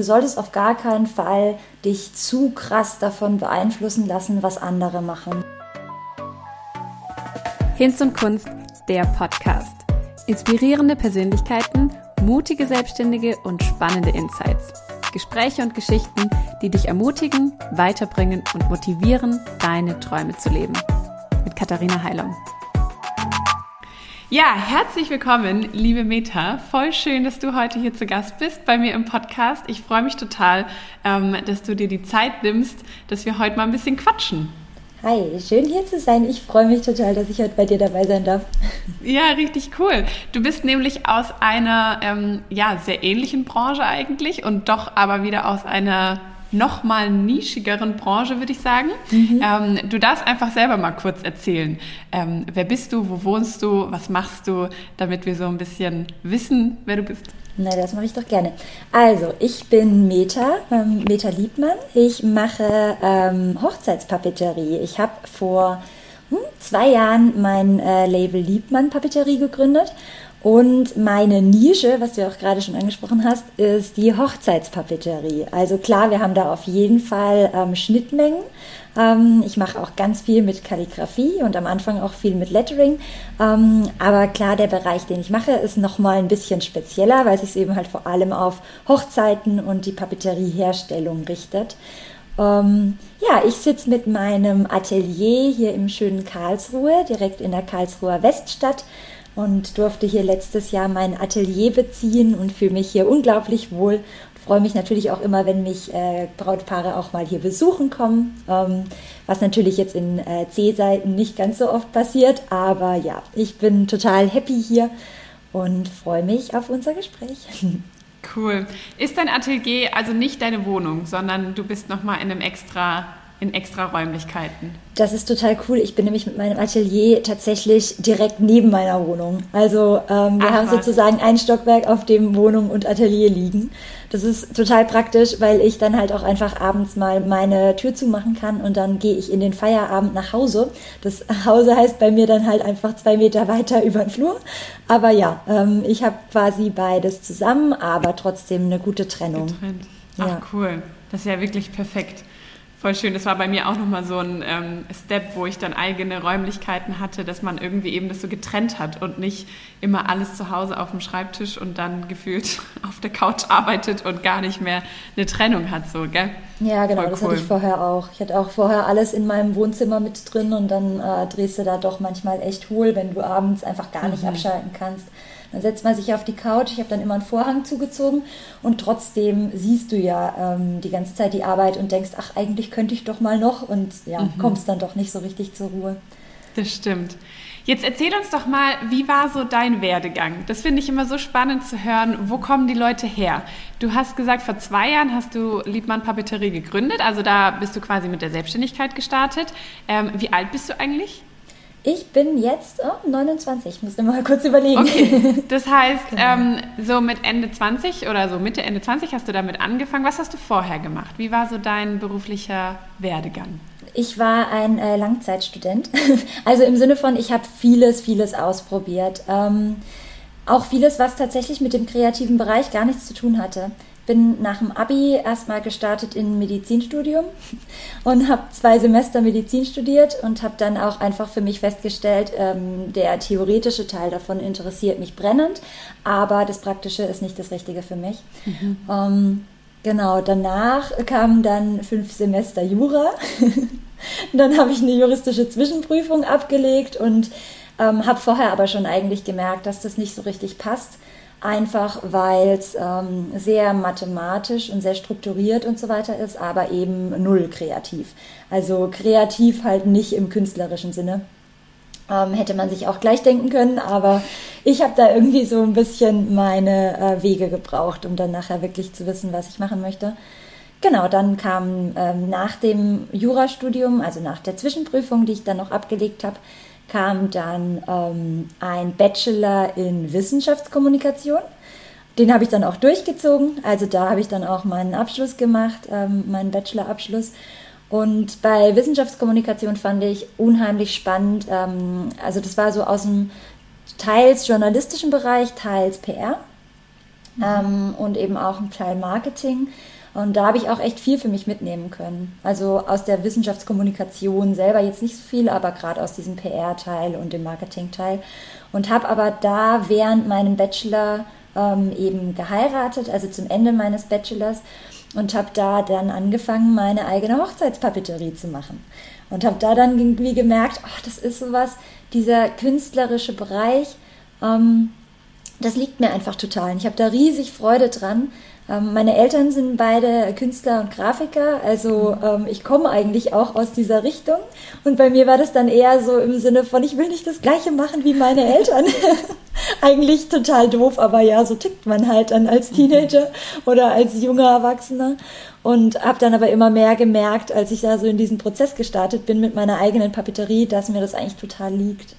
du solltest auf gar keinen Fall dich zu krass davon beeinflussen lassen, was andere machen. Hinz und Kunst, der Podcast. Inspirierende Persönlichkeiten, mutige Selbstständige und spannende Insights. Gespräche und Geschichten, die dich ermutigen, weiterbringen und motivieren, deine Träume zu leben. Mit Katharina Heilung. Ja, herzlich willkommen, liebe Meta. Voll schön, dass du heute hier zu Gast bist bei mir im Podcast. Ich freue mich total, ähm, dass du dir die Zeit nimmst, dass wir heute mal ein bisschen quatschen. Hi, schön hier zu sein. Ich freue mich total, dass ich heute bei dir dabei sein darf. Ja, richtig cool. Du bist nämlich aus einer ähm, ja, sehr ähnlichen Branche eigentlich und doch aber wieder aus einer noch mal nischigeren Branche, würde ich sagen. Mhm. Ähm, du darfst einfach selber mal kurz erzählen. Ähm, wer bist du, wo wohnst du, was machst du, damit wir so ein bisschen wissen, wer du bist. Na, das mache ich doch gerne. Also, ich bin Meta, ähm, Meta Liebmann. Ich mache ähm, Hochzeitspapeterie. Ich habe vor hm, zwei Jahren mein äh, Label Liebmann Papeterie gegründet und meine Nische, was du auch gerade schon angesprochen hast, ist die Hochzeitspapeterie. Also klar, wir haben da auf jeden Fall ähm, Schnittmengen. Ähm, ich mache auch ganz viel mit Kalligrafie und am Anfang auch viel mit Lettering. Ähm, aber klar, der Bereich, den ich mache, ist nochmal ein bisschen spezieller, weil es sich eben halt vor allem auf Hochzeiten und die Papeterieherstellung richtet. Ähm, ja, ich sitze mit meinem Atelier hier im schönen Karlsruhe, direkt in der Karlsruher Weststadt und durfte hier letztes Jahr mein Atelier beziehen und fühle mich hier unglaublich wohl. Und freue mich natürlich auch immer, wenn mich äh, Brautpaare auch mal hier besuchen kommen, ähm, was natürlich jetzt in äh, C-Seiten nicht ganz so oft passiert, aber ja, ich bin total happy hier und freue mich auf unser Gespräch. Cool. Ist dein Atelier also nicht deine Wohnung, sondern du bist nochmal in einem extra in extra Räumlichkeiten. Das ist total cool. Ich bin nämlich mit meinem Atelier tatsächlich direkt neben meiner Wohnung. Also ähm, wir Ach, haben was. sozusagen ein Stockwerk, auf dem Wohnung und Atelier liegen. Das ist total praktisch, weil ich dann halt auch einfach abends mal meine Tür zumachen kann und dann gehe ich in den Feierabend nach Hause. Das Hause heißt bei mir dann halt einfach zwei Meter weiter über den Flur. Aber ja, ähm, ich habe quasi beides zusammen, aber trotzdem eine gute Trennung. Getrennt. Ach ja. cool. Das ist ja wirklich perfekt. Voll schön. Das war bei mir auch nochmal so ein ähm, Step, wo ich dann eigene Räumlichkeiten hatte, dass man irgendwie eben das so getrennt hat und nicht immer alles zu Hause auf dem Schreibtisch und dann gefühlt auf der Couch arbeitet und gar nicht mehr eine Trennung hat, so, gell? Ja, genau, Voll das cool. hatte ich vorher auch. Ich hatte auch vorher alles in meinem Wohnzimmer mit drin und dann äh, drehst du da doch manchmal echt hohl, wenn du abends einfach gar nicht mhm. abschalten kannst. Dann setzt man sich auf die Couch, ich habe dann immer einen Vorhang zugezogen und trotzdem siehst du ja ähm, die ganze Zeit die Arbeit und denkst, ach, eigentlich könnte ich doch mal noch und ja, mhm. kommst dann doch nicht so richtig zur Ruhe. Das stimmt. Jetzt erzähl uns doch mal, wie war so dein Werdegang? Das finde ich immer so spannend zu hören. Wo kommen die Leute her? Du hast gesagt, vor zwei Jahren hast du Liebmann Papeterie gegründet. Also da bist du quasi mit der Selbstständigkeit gestartet. Ähm, wie alt bist du eigentlich? Ich bin jetzt oh, 29, ich muss mal kurz überlegen. Okay. Das heißt, genau. ähm, so mit Ende 20 oder so Mitte, Ende 20 hast du damit angefangen. Was hast du vorher gemacht? Wie war so dein beruflicher Werdegang? Ich war ein äh, Langzeitstudent. Also im Sinne von, ich habe vieles, vieles ausprobiert. Ähm, auch vieles, was tatsächlich mit dem kreativen Bereich gar nichts zu tun hatte bin nach dem Abi erstmal gestartet in Medizinstudium und habe zwei Semester Medizin studiert und habe dann auch einfach für mich festgestellt, ähm, der theoretische Teil davon interessiert mich brennend, aber das Praktische ist nicht das Richtige für mich. Mhm. Ähm, genau, danach kamen dann fünf Semester Jura. dann habe ich eine juristische Zwischenprüfung abgelegt und ähm, habe vorher aber schon eigentlich gemerkt, dass das nicht so richtig passt einfach weil es ähm, sehr mathematisch und sehr strukturiert und so weiter ist, aber eben null kreativ. Also kreativ halt nicht im künstlerischen Sinne. Ähm, hätte man sich auch gleich denken können, aber ich habe da irgendwie so ein bisschen meine äh, Wege gebraucht, um dann nachher wirklich zu wissen, was ich machen möchte. Genau, dann kam ähm, nach dem Jurastudium, also nach der Zwischenprüfung, die ich dann noch abgelegt habe, kam dann ähm, ein Bachelor in Wissenschaftskommunikation. Den habe ich dann auch durchgezogen. Also da habe ich dann auch meinen Abschluss gemacht, ähm, meinen Bachelorabschluss. Und bei Wissenschaftskommunikation fand ich unheimlich spannend. Ähm, also das war so aus dem teils journalistischen Bereich, teils PR. mhm. ähm, und eben auch ein Teil Marketing. Und da habe ich auch echt viel für mich mitnehmen können. Also aus der Wissenschaftskommunikation selber jetzt nicht so viel, aber gerade aus diesem PR-Teil und dem Marketing-Teil. Und habe aber da während meinem Bachelor ähm, eben geheiratet, also zum Ende meines Bachelors. Und habe da dann angefangen, meine eigene Hochzeitspapeterie zu machen. Und habe da dann irgendwie gemerkt, ach, das ist sowas, dieser künstlerische Bereich, ähm, das liegt mir einfach total. Ich habe da riesig Freude dran, ähm, meine Eltern sind beide Künstler und Grafiker, also ähm, ich komme eigentlich auch aus dieser Richtung. Und bei mir war das dann eher so im Sinne von, ich will nicht das gleiche machen wie meine Eltern. eigentlich total doof, aber ja, so tickt man halt dann als Teenager oder als junger Erwachsener. Und habe dann aber immer mehr gemerkt, als ich da so in diesen Prozess gestartet bin mit meiner eigenen Papeterie, dass mir das eigentlich total liegt.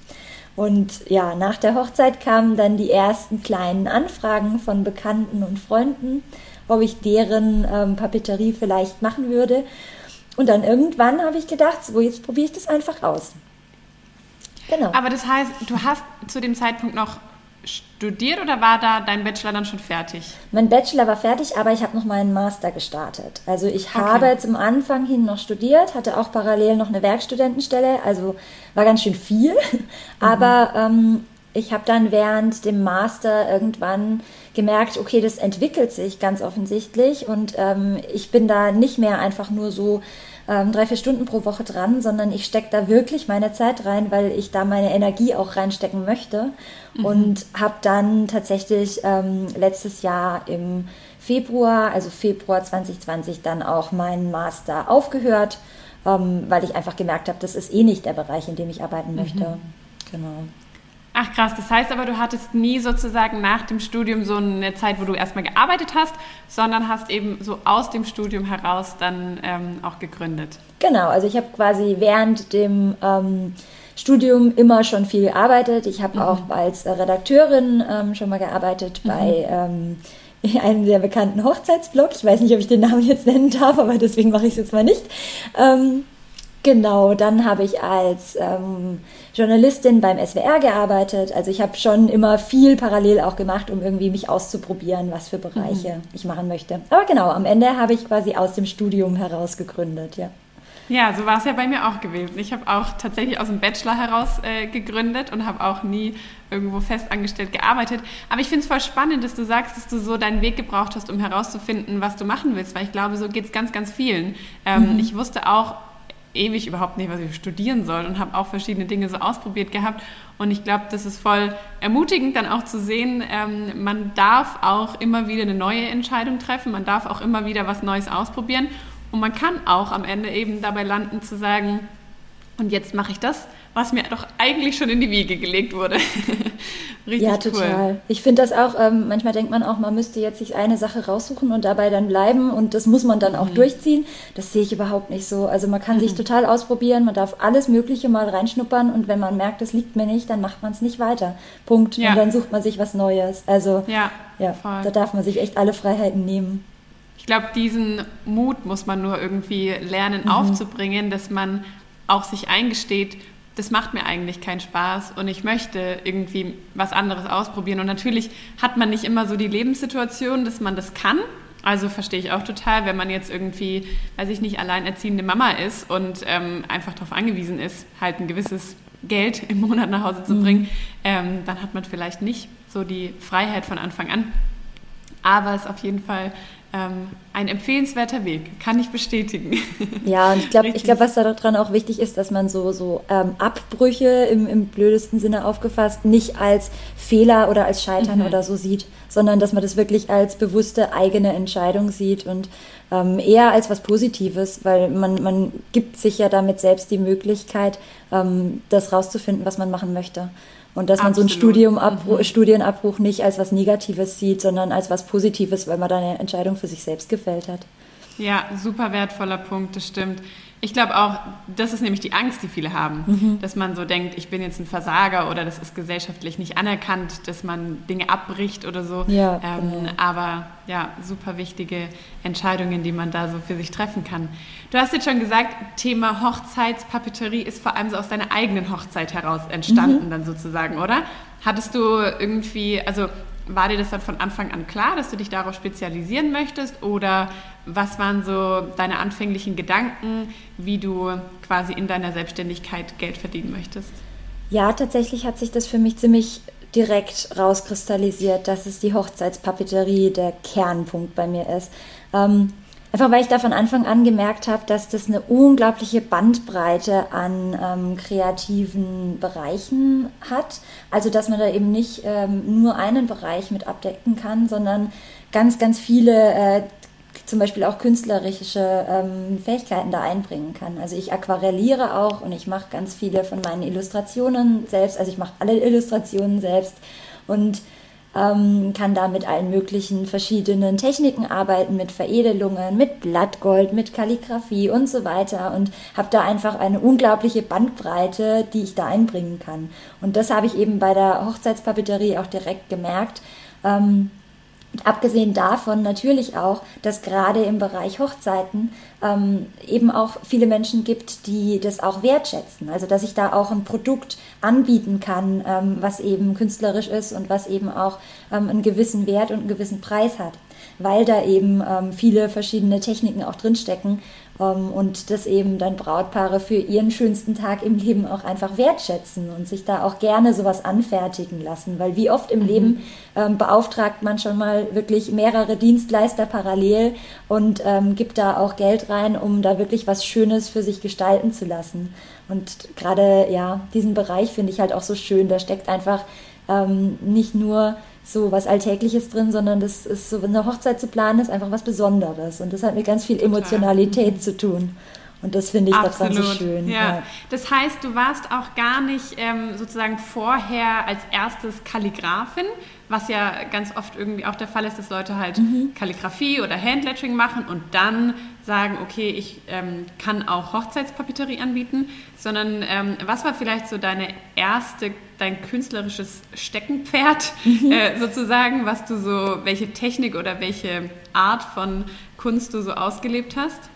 Und ja, nach der Hochzeit kamen dann die ersten kleinen Anfragen von Bekannten und Freunden, ob ich deren ähm, Papeterie vielleicht machen würde. Und dann irgendwann habe ich gedacht, so jetzt probiere ich das einfach aus. Genau. Aber das heißt, du hast zu dem Zeitpunkt noch studiert oder war da dein Bachelor dann schon fertig? Mein Bachelor war fertig, aber ich habe noch meinen Master gestartet. Also ich okay. habe zum Anfang hin noch studiert, hatte auch parallel noch eine Werkstudentenstelle, also war ganz schön viel. Mhm. Aber ähm, ich habe dann während dem Master irgendwann gemerkt, okay, das entwickelt sich ganz offensichtlich und ähm, ich bin da nicht mehr einfach nur so ähm, drei, vier Stunden pro Woche dran, sondern ich stecke da wirklich meine Zeit rein, weil ich da meine Energie auch reinstecken möchte. Mhm. Und habe dann tatsächlich ähm, letztes Jahr im Februar, also Februar 2020, dann auch meinen Master aufgehört, ähm, weil ich einfach gemerkt habe, das ist eh nicht der Bereich, in dem ich arbeiten möchte. Mhm. Genau. Ach krass, das heißt aber, du hattest nie sozusagen nach dem Studium so eine Zeit, wo du erstmal gearbeitet hast, sondern hast eben so aus dem Studium heraus dann ähm, auch gegründet. Genau, also ich habe quasi während dem ähm, Studium immer schon viel gearbeitet. Ich habe mhm. auch als Redakteurin ähm, schon mal gearbeitet mhm. bei ähm, einem sehr bekannten Hochzeitsblog. Ich weiß nicht, ob ich den Namen jetzt nennen darf, aber deswegen mache ich es jetzt mal nicht. Genau, dann habe ich als ähm, Journalistin beim SWR gearbeitet. Also ich habe schon immer viel parallel auch gemacht, um irgendwie mich auszuprobieren, was für Bereiche mhm. ich machen möchte. Aber genau, am Ende habe ich quasi aus dem Studium heraus gegründet, ja. Ja, so war es ja bei mir auch gewesen. Ich habe auch tatsächlich aus dem Bachelor heraus äh, gegründet und habe auch nie irgendwo festangestellt gearbeitet. Aber ich finde es voll spannend, dass du sagst, dass du so deinen Weg gebraucht hast, um herauszufinden, was du machen willst, weil ich glaube, so geht es ganz, ganz vielen. Ähm, mhm. Ich wusste auch, ewig überhaupt nicht, was ich studieren soll und habe auch verschiedene Dinge so ausprobiert gehabt. Und ich glaube, das ist voll ermutigend, dann auch zu sehen, ähm, man darf auch immer wieder eine neue Entscheidung treffen, man darf auch immer wieder was Neues ausprobieren und man kann auch am Ende eben dabei landen zu sagen, und jetzt mache ich das was mir doch eigentlich schon in die Wiege gelegt wurde. Richtig ja, total. Cool. Ich finde das auch, ähm, manchmal denkt man auch, man müsste jetzt sich eine Sache raussuchen und dabei dann bleiben und das muss man dann auch mhm. durchziehen. Das sehe ich überhaupt nicht so. Also man kann mhm. sich total ausprobieren, man darf alles Mögliche mal reinschnuppern und wenn man merkt, es liegt mir nicht, dann macht man es nicht weiter. Punkt. Ja. Und dann sucht man sich was Neues. Also ja, ja da darf man sich echt alle Freiheiten nehmen. Ich glaube, diesen Mut muss man nur irgendwie lernen mhm. aufzubringen, dass man auch sich eingesteht, das macht mir eigentlich keinen Spaß und ich möchte irgendwie was anderes ausprobieren. Und natürlich hat man nicht immer so die Lebenssituation, dass man das kann. Also verstehe ich auch total, wenn man jetzt irgendwie, weiß ich nicht, alleinerziehende Mama ist und ähm, einfach darauf angewiesen ist, halt ein gewisses Geld im Monat nach Hause zu bringen, mhm. ähm, dann hat man vielleicht nicht so die Freiheit von Anfang an. Aber es ist auf jeden Fall ähm, ein empfehlenswerter Weg, kann ich bestätigen. Ja, und ich glaube, ich was daran auch wichtig ist, dass man so, so ähm, Abbrüche im, im blödesten Sinne aufgefasst nicht als Fehler oder als Scheitern mhm. oder so sieht, sondern dass man das wirklich als bewusste eigene Entscheidung sieht und ähm, eher als was Positives, weil man, man gibt sich ja damit selbst die Möglichkeit, ähm, das rauszufinden, was man machen möchte. Und dass man Absolut. so ein Studiumabbruch, mhm. Studienabbruch nicht als was Negatives sieht, sondern als was Positives, weil man da eine Entscheidung für sich selbst gefällt hat. Ja, super wertvoller Punkt, das stimmt. Ich glaube auch, das ist nämlich die Angst, die viele haben, mhm. dass man so denkt, ich bin jetzt ein Versager oder das ist gesellschaftlich nicht anerkannt, dass man Dinge abbricht oder so. Ja, ähm, genau. Aber ja, super wichtige Entscheidungen, die man da so für sich treffen kann. Du hast jetzt schon gesagt, Thema Hochzeitspapeterie ist vor allem so aus deiner eigenen Hochzeit heraus entstanden, mhm. dann sozusagen, oder? Hattest du irgendwie, also war dir das dann von Anfang an klar, dass du dich darauf spezialisieren möchtest? Oder was waren so deine anfänglichen Gedanken, wie du quasi in deiner Selbstständigkeit Geld verdienen möchtest? Ja, tatsächlich hat sich das für mich ziemlich direkt rauskristallisiert, dass es die Hochzeitspapeterie der Kernpunkt bei mir ist. Ähm, Einfach weil ich da von Anfang an gemerkt habe, dass das eine unglaubliche Bandbreite an ähm, kreativen Bereichen hat. Also dass man da eben nicht ähm, nur einen Bereich mit abdecken kann, sondern ganz, ganz viele, äh, zum Beispiel auch künstlerische ähm, Fähigkeiten da einbringen kann. Also ich aquarelliere auch und ich mache ganz viele von meinen Illustrationen selbst. Also ich mache alle Illustrationen selbst und ähm, kann da mit allen möglichen verschiedenen Techniken arbeiten, mit Veredelungen, mit Blattgold, mit Kalligrafie und so weiter und habe da einfach eine unglaubliche Bandbreite, die ich da einbringen kann. Und das habe ich eben bei der Hochzeitspapeterie auch direkt gemerkt. Ähm, Abgesehen davon natürlich auch, dass gerade im Bereich Hochzeiten ähm, eben auch viele Menschen gibt, die das auch wertschätzen. Also dass ich da auch ein Produkt anbieten kann, ähm, was eben künstlerisch ist und was eben auch ähm, einen gewissen Wert und einen gewissen Preis hat, weil da eben ähm, viele verschiedene Techniken auch drinstecken und das eben dann Brautpaare für ihren schönsten Tag im Leben auch einfach wertschätzen und sich da auch gerne sowas anfertigen lassen, weil wie oft im mhm. Leben ähm, beauftragt man schon mal wirklich mehrere Dienstleister parallel und ähm, gibt da auch Geld rein, um da wirklich was Schönes für sich gestalten zu lassen. Und gerade ja, diesen Bereich finde ich halt auch so schön. Da steckt einfach ähm, nicht nur so was Alltägliches drin, sondern das ist so, eine Hochzeit zu planen, ist einfach was Besonderes. Und das hat mit ganz viel Emotionalität mhm. zu tun. Und das finde ich Absolut. daran so schön. Ja. ja. Das heißt, du warst auch gar nicht ähm, sozusagen vorher als erstes Kalligrafin, was ja ganz oft irgendwie auch der Fall ist, dass Leute halt mhm. Kalligrafie oder Handlettering machen und dann sagen, okay, ich ähm, kann auch Hochzeitspapeterie anbieten, sondern ähm, was war vielleicht so deine erste, dein künstlerisches Steckenpferd mhm. äh, sozusagen, was du so, welche Technik oder welche Art von Kunst du so ausgelebt hast?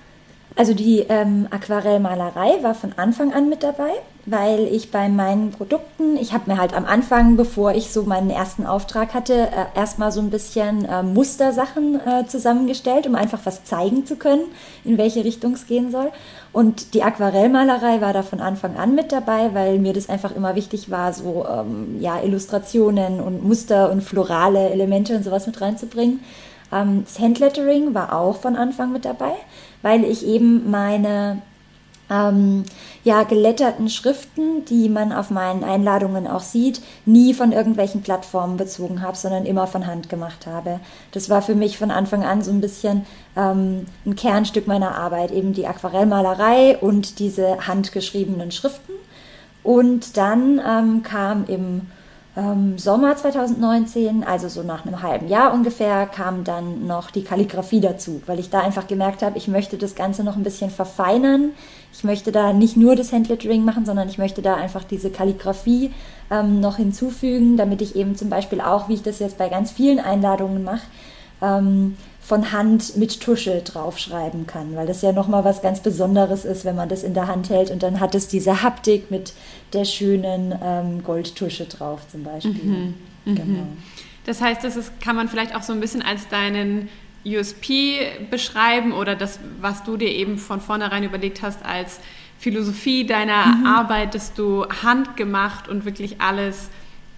Also die ähm, Aquarellmalerei war von Anfang an mit dabei, weil ich bei meinen Produkten, ich habe mir halt am Anfang, bevor ich so meinen ersten Auftrag hatte, äh, erstmal so ein bisschen äh, Mustersachen äh, zusammengestellt, um einfach was zeigen zu können, in welche Richtung es gehen soll. Und die Aquarellmalerei war da von Anfang an mit dabei, weil mir das einfach immer wichtig war, so ähm, ja Illustrationen und Muster und florale Elemente und sowas mit reinzubringen. Ähm, das Handlettering war auch von Anfang mit dabei weil ich eben meine ähm, ja, geletterten Schriften, die man auf meinen Einladungen auch sieht, nie von irgendwelchen Plattformen bezogen habe, sondern immer von Hand gemacht habe. Das war für mich von Anfang an so ein bisschen ähm, ein Kernstück meiner Arbeit, eben die Aquarellmalerei und diese handgeschriebenen Schriften. Und dann ähm, kam im ähm, Sommer 2019, also so nach einem halben Jahr ungefähr, kam dann noch die Kalligrafie dazu, weil ich da einfach gemerkt habe, ich möchte das Ganze noch ein bisschen verfeinern. Ich möchte da nicht nur das Handlettering machen, sondern ich möchte da einfach diese Kalligrafie ähm, noch hinzufügen, damit ich eben zum Beispiel auch, wie ich das jetzt bei ganz vielen Einladungen mache, ähm, von Hand mit Tusche draufschreiben kann, weil das ja nochmal was ganz Besonderes ist, wenn man das in der Hand hält und dann hat es diese Haptik mit der schönen ähm, Goldtusche drauf zum Beispiel. Mhm. Mhm. Genau. Das heißt, das ist, kann man vielleicht auch so ein bisschen als deinen USP beschreiben oder das, was du dir eben von vornherein überlegt hast als Philosophie deiner mhm. Arbeit, dass du handgemacht und wirklich alles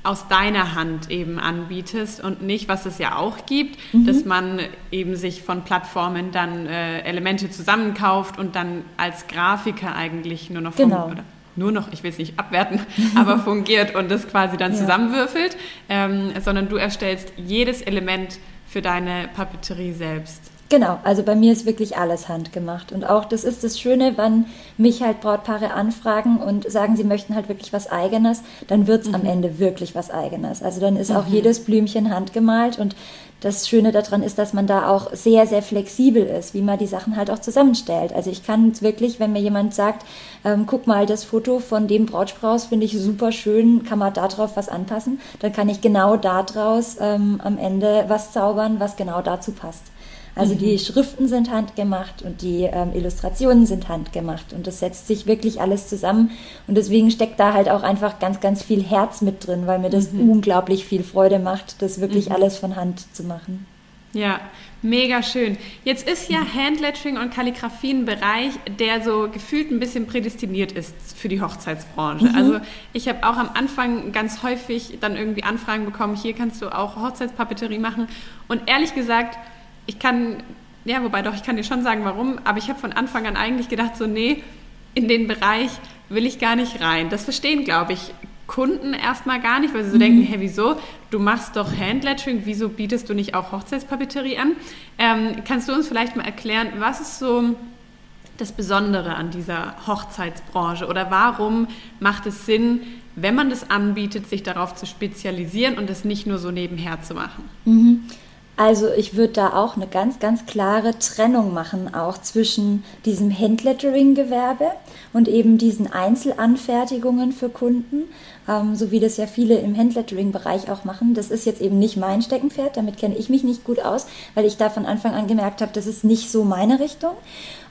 aus deiner Hand eben anbietest und nicht, was es ja auch gibt, mhm. dass man eben sich von Plattformen dann äh, Elemente zusammenkauft und dann als Grafiker eigentlich nur noch genau. oder nur noch, ich will es nicht abwerten, aber fungiert und das quasi dann ja. zusammenwürfelt, ähm, sondern du erstellst jedes Element für deine Papeterie selbst. Genau, also bei mir ist wirklich alles handgemacht. Und auch das ist das Schöne, wann mich halt Brautpaare anfragen und sagen, sie möchten halt wirklich was Eigenes, dann wird es mhm. am Ende wirklich was Eigenes. Also dann ist mhm. auch jedes Blümchen handgemalt und das Schöne daran ist, dass man da auch sehr, sehr flexibel ist, wie man die Sachen halt auch zusammenstellt. Also ich kann wirklich, wenn mir jemand sagt, ähm, guck mal, das Foto von dem Brautstrauß finde ich super schön, kann man da drauf was anpassen, dann kann ich genau daraus ähm, am Ende was zaubern, was genau dazu passt. Also mhm. die Schriften sind handgemacht und die ähm, Illustrationen sind handgemacht und das setzt sich wirklich alles zusammen und deswegen steckt da halt auch einfach ganz, ganz viel Herz mit drin, weil mir das mhm. unglaublich viel Freude macht, das wirklich mhm. alles von Hand zu machen. Ja, mega schön. Jetzt ist ja Handlettering und Kalligrafie ein Bereich, der so gefühlt ein bisschen prädestiniert ist für die Hochzeitsbranche. Mhm. Also ich habe auch am Anfang ganz häufig dann irgendwie Anfragen bekommen, hier kannst du auch Hochzeitspapeterie machen. Und ehrlich gesagt, ich kann, ja, wobei doch, ich kann dir schon sagen, warum, aber ich habe von Anfang an eigentlich gedacht, so, nee, in den Bereich will ich gar nicht rein. Das verstehen, glaube ich, Kunden erstmal gar nicht, weil sie so mhm. denken, hey, wieso? Du machst doch Handlettering, wieso bietest du nicht auch Hochzeitspapeterie an? Ähm, kannst du uns vielleicht mal erklären, was ist so das Besondere an dieser Hochzeitsbranche oder warum macht es Sinn, wenn man das anbietet, sich darauf zu spezialisieren und es nicht nur so nebenher zu machen? Mhm. Also ich würde da auch eine ganz, ganz klare Trennung machen, auch zwischen diesem Handlettering-Gewerbe und eben diesen Einzelanfertigungen für Kunden, ähm, so wie das ja viele im Handlettering-Bereich auch machen. Das ist jetzt eben nicht mein Steckenpferd, damit kenne ich mich nicht gut aus, weil ich da von Anfang an gemerkt habe, das ist nicht so meine Richtung.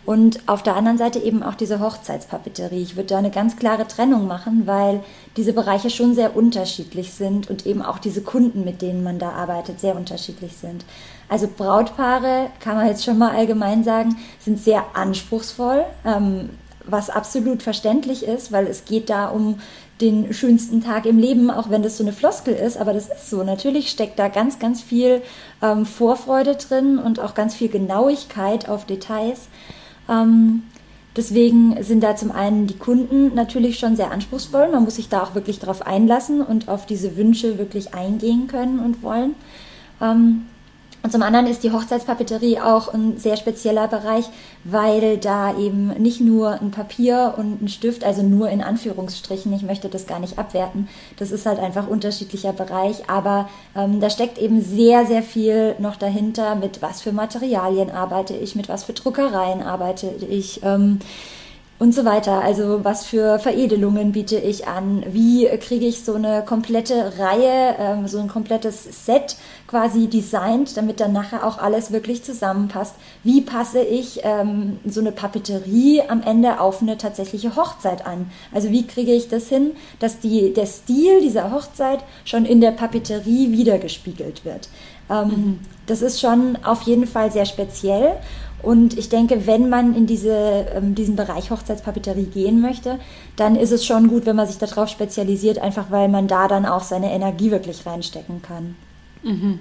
Und auf der anderen Seite eben auch diese Hochzeitspapeterie. Ich würde da eine ganz klare Trennung machen, weil diese Bereiche schon sehr unterschiedlich sind und eben auch diese Kunden, mit denen man da arbeitet, sehr unterschiedlich sind. Also Brautpaare, kann man jetzt schon mal allgemein sagen, sind sehr anspruchsvoll, ähm, was absolut verständlich ist, weil es geht da um den schönsten Tag im Leben, auch wenn das so eine Floskel ist, aber das ist so. Natürlich steckt da ganz, ganz viel ähm, Vorfreude drin und auch ganz viel Genauigkeit auf Details. Ähm, deswegen sind da zum einen die Kunden natürlich schon sehr anspruchsvoll. Man muss sich da auch wirklich darauf einlassen und auf diese Wünsche wirklich eingehen können und wollen. Ähm, und zum anderen ist die Hochzeitspapeterie auch ein sehr spezieller Bereich, weil da eben nicht nur ein Papier und ein Stift, also nur in Anführungsstrichen, ich möchte das gar nicht abwerten, das ist halt einfach unterschiedlicher Bereich, aber ähm, da steckt eben sehr, sehr viel noch dahinter, mit was für Materialien arbeite ich, mit was für Druckereien arbeite ich. Ähm, und so weiter. Also was für Veredelungen biete ich an? Wie kriege ich so eine komplette Reihe, ähm, so ein komplettes Set quasi designt, damit dann nachher auch alles wirklich zusammenpasst? Wie passe ich ähm, so eine Papeterie am Ende auf eine tatsächliche Hochzeit an? Also wie kriege ich das hin, dass die, der Stil dieser Hochzeit schon in der Papeterie wiedergespiegelt wird? Ähm, mhm. Das ist schon auf jeden Fall sehr speziell und ich denke, wenn man in diese, ähm, diesen Bereich Hochzeitspapeterie gehen möchte, dann ist es schon gut, wenn man sich darauf spezialisiert, einfach weil man da dann auch seine Energie wirklich reinstecken kann. Mhm.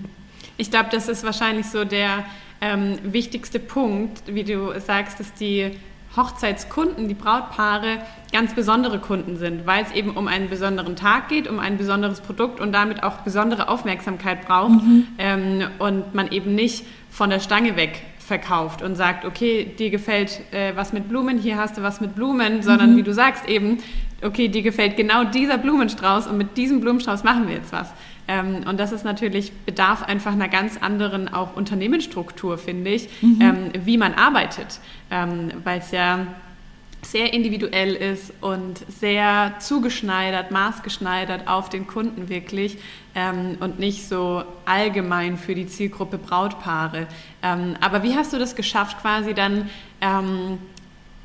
Ich glaube, das ist wahrscheinlich so der ähm, wichtigste Punkt, wie du sagst, dass die Hochzeitskunden, die Brautpaare, ganz besondere Kunden sind, weil es eben um einen besonderen Tag geht, um ein besonderes Produkt und damit auch besondere Aufmerksamkeit braucht mhm. ähm, und man eben nicht von der Stange weg verkauft und sagt, okay, dir gefällt äh, was mit Blumen, hier hast du was mit Blumen, sondern mhm. wie du sagst eben, okay, dir gefällt genau dieser Blumenstrauß und mit diesem Blumenstrauß machen wir jetzt was. Ähm, und das ist natürlich, bedarf einfach einer ganz anderen auch Unternehmensstruktur, finde ich, mhm. ähm, wie man arbeitet, ähm, weil es ja sehr individuell ist und sehr zugeschneidert, maßgeschneidert auf den Kunden wirklich ähm, und nicht so allgemein für die Zielgruppe Brautpaare. Ähm, aber wie hast du das geschafft, quasi dann, ähm,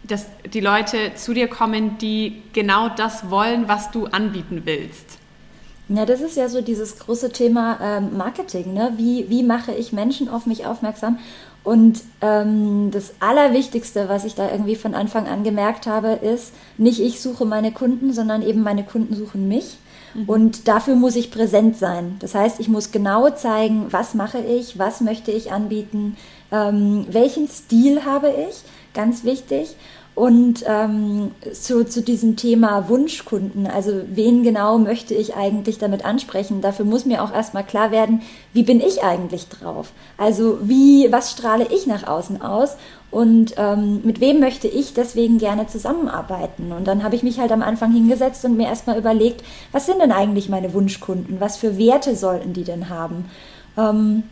dass die Leute zu dir kommen, die genau das wollen, was du anbieten willst? Ja, das ist ja so dieses große Thema ähm, Marketing. Ne? Wie, wie mache ich Menschen auf mich aufmerksam? Und ähm, das Allerwichtigste, was ich da irgendwie von Anfang an gemerkt habe, ist, nicht ich suche meine Kunden, sondern eben meine Kunden suchen mich. Mhm. Und dafür muss ich präsent sein. Das heißt, ich muss genau zeigen, was mache ich, was möchte ich anbieten, ähm, welchen Stil habe ich, ganz wichtig. Und ähm, zu, zu diesem Thema Wunschkunden, also wen genau möchte ich eigentlich damit ansprechen, dafür muss mir auch erstmal klar werden, wie bin ich eigentlich drauf? Also wie, was strahle ich nach außen aus und ähm, mit wem möchte ich deswegen gerne zusammenarbeiten? Und dann habe ich mich halt am Anfang hingesetzt und mir erstmal überlegt, was sind denn eigentlich meine Wunschkunden? Was für Werte sollten die denn haben? Ähm,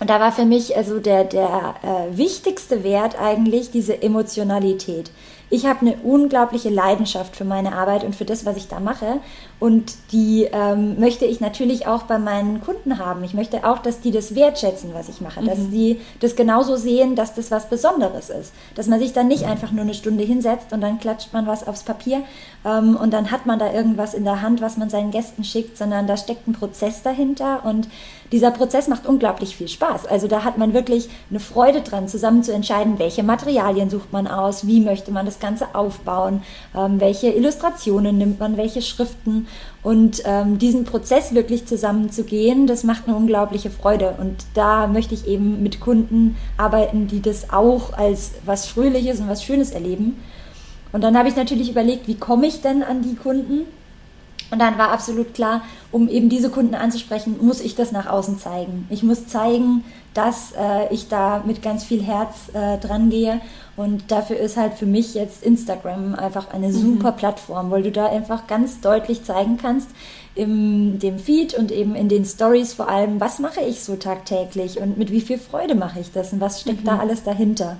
und da war für mich also der, der äh, wichtigste Wert eigentlich diese Emotionalität. ich habe eine unglaubliche Leidenschaft für meine Arbeit und für das, was ich da mache. Und die ähm, möchte ich natürlich auch bei meinen Kunden haben. Ich möchte auch, dass die das wertschätzen, was ich mache, mhm. dass die das genauso sehen, dass das was Besonderes ist. Dass man sich dann nicht einfach nur eine Stunde hinsetzt und dann klatscht man was aufs Papier ähm, und dann hat man da irgendwas in der Hand, was man seinen Gästen schickt, sondern da steckt ein Prozess dahinter und dieser Prozess macht unglaublich viel Spaß. Also da hat man wirklich eine Freude dran, zusammen zu entscheiden, welche Materialien sucht man aus, wie möchte man das Ganze aufbauen, ähm, welche Illustrationen nimmt man, welche Schriften. Und ähm, diesen Prozess wirklich zusammen zu gehen, das macht eine unglaubliche Freude. Und da möchte ich eben mit Kunden arbeiten, die das auch als was Fröhliches und was Schönes erleben. Und dann habe ich natürlich überlegt, wie komme ich denn an die Kunden? Und dann war absolut klar, um eben diese Kunden anzusprechen, muss ich das nach außen zeigen. Ich muss zeigen, dass äh, ich da mit ganz viel Herz äh, dran gehe. Und dafür ist halt für mich jetzt Instagram einfach eine mhm. super Plattform, weil du da einfach ganz deutlich zeigen kannst, in dem Feed und eben in den Stories vor allem, was mache ich so tagtäglich und mit wie viel Freude mache ich das und was steckt mhm. da alles dahinter.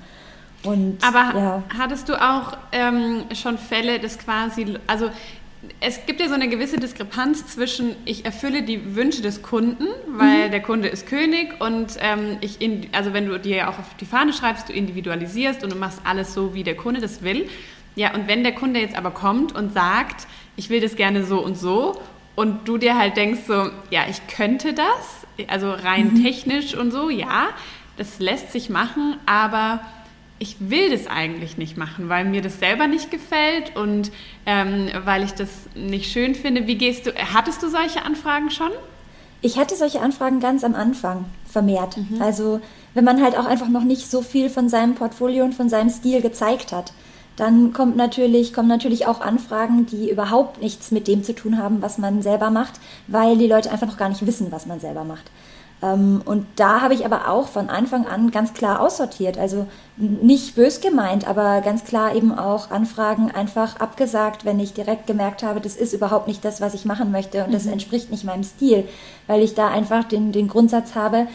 Und, Aber ja. hattest du auch ähm, schon Fälle, dass quasi, also es gibt ja so eine gewisse Diskrepanz zwischen, ich erfülle die Wünsche des Kunden, weil mhm. der Kunde ist König und ähm, ich, in, also wenn du dir auch auf die Fahne schreibst, du individualisierst und du machst alles so, wie der Kunde das will. Ja, und wenn der Kunde jetzt aber kommt und sagt, ich will das gerne so und so und du dir halt denkst so, ja, ich könnte das, also rein mhm. technisch und so, ja, das lässt sich machen, aber ich will das eigentlich nicht machen, weil mir das selber nicht gefällt und ähm, weil ich das nicht schön finde. Wie gehst du, hattest du solche Anfragen schon? Ich hatte solche Anfragen ganz am Anfang vermehrt. Mhm. Also wenn man halt auch einfach noch nicht so viel von seinem Portfolio und von seinem Stil gezeigt hat, dann kommt natürlich, kommen natürlich auch Anfragen, die überhaupt nichts mit dem zu tun haben, was man selber macht, weil die Leute einfach noch gar nicht wissen, was man selber macht. Ähm, und da habe ich aber auch von Anfang an ganz klar aussortiert. Also nicht bös gemeint, aber ganz klar eben auch Anfragen einfach abgesagt, wenn ich direkt gemerkt habe, das ist überhaupt nicht das, was ich machen möchte und das mhm. entspricht nicht meinem Stil, weil ich da einfach den, den Grundsatz habe,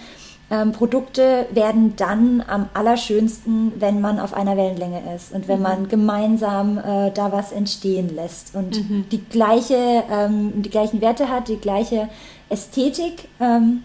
ähm, Produkte werden dann am allerschönsten, wenn man auf einer Wellenlänge ist und wenn mhm. man gemeinsam äh, da was entstehen lässt und mhm. die gleiche, ähm, die gleichen Werte hat, die gleiche Ästhetik. Ähm,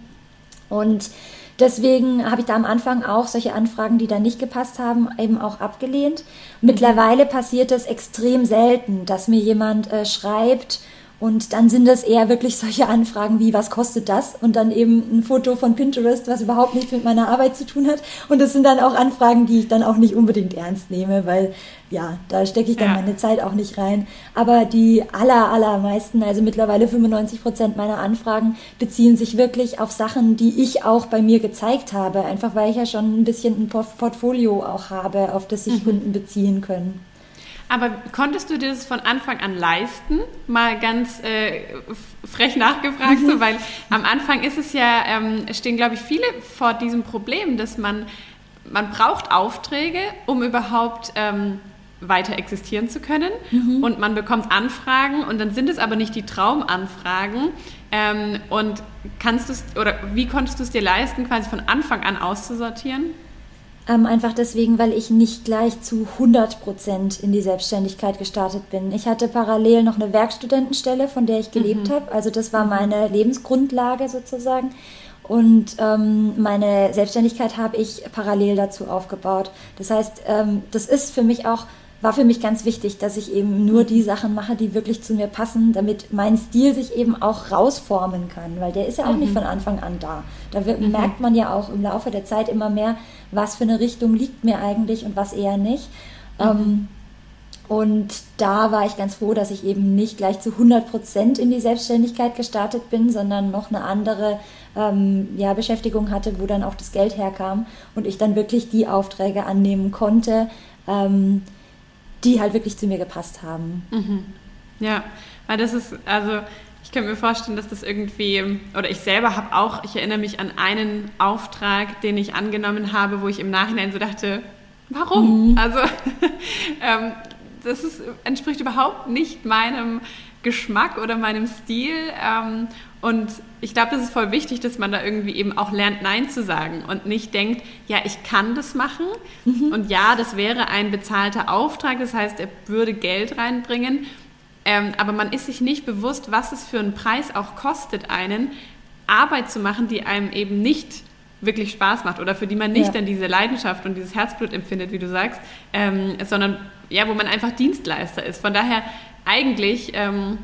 und deswegen habe ich da am Anfang auch solche Anfragen, die da nicht gepasst haben, eben auch abgelehnt. Mittlerweile passiert es extrem selten, dass mir jemand äh, schreibt, und dann sind das eher wirklich solche Anfragen wie, was kostet das? Und dann eben ein Foto von Pinterest, was überhaupt nichts mit meiner Arbeit zu tun hat. Und das sind dann auch Anfragen, die ich dann auch nicht unbedingt ernst nehme, weil ja, da stecke ich dann ja. meine Zeit auch nicht rein. Aber die aller, allermeisten, also mittlerweile 95 Prozent meiner Anfragen, beziehen sich wirklich auf Sachen, die ich auch bei mir gezeigt habe. Einfach weil ich ja schon ein bisschen ein Portfolio auch habe, auf das sich mhm. Kunden beziehen können. Aber konntest du dir das von Anfang an leisten? Mal ganz äh, frech nachgefragt, so, weil am Anfang ist es ja, ähm, stehen, glaube ich, viele vor diesem Problem, dass man, man braucht Aufträge, um überhaupt ähm, weiter existieren zu können. Mhm. Und man bekommt Anfragen und dann sind es aber nicht die Traumanfragen. Ähm, und kannst du oder wie konntest du es dir leisten, quasi von Anfang an auszusortieren? Ähm, einfach deswegen, weil ich nicht gleich zu 100 Prozent in die Selbstständigkeit gestartet bin. Ich hatte parallel noch eine Werkstudentenstelle, von der ich gelebt mhm. habe. Also das war meine Lebensgrundlage sozusagen. Und ähm, meine Selbstständigkeit habe ich parallel dazu aufgebaut. Das heißt, ähm, das ist für mich auch war für mich ganz wichtig, dass ich eben nur die Sachen mache, die wirklich zu mir passen, damit mein Stil sich eben auch rausformen kann, weil der ist ja auch mhm. nicht von Anfang an da. Da wird, mhm. merkt man ja auch im Laufe der Zeit immer mehr, was für eine Richtung liegt mir eigentlich und was eher nicht. Mhm. Ähm, und da war ich ganz froh, dass ich eben nicht gleich zu 100 Prozent in die Selbstständigkeit gestartet bin, sondern noch eine andere ähm, ja, Beschäftigung hatte, wo dann auch das Geld herkam und ich dann wirklich die Aufträge annehmen konnte, ähm, die halt wirklich zu mir gepasst haben. Mhm. Ja, weil das ist, also ich könnte mir vorstellen, dass das irgendwie, oder ich selber habe auch, ich erinnere mich an einen Auftrag, den ich angenommen habe, wo ich im Nachhinein so dachte, warum? Mhm. Also ähm, das ist, entspricht überhaupt nicht meinem Geschmack oder meinem Stil. Ähm, und ich glaube, das ist voll wichtig, dass man da irgendwie eben auch lernt, Nein zu sagen und nicht denkt, ja, ich kann das machen. Mhm. Und ja, das wäre ein bezahlter Auftrag, das heißt, er würde Geld reinbringen. Ähm, aber man ist sich nicht bewusst, was es für einen Preis auch kostet, einen Arbeit zu machen, die einem eben nicht wirklich Spaß macht oder für die man nicht ja. dann diese Leidenschaft und dieses Herzblut empfindet, wie du sagst, ähm, sondern ja, wo man einfach Dienstleister ist. Von daher eigentlich ähm,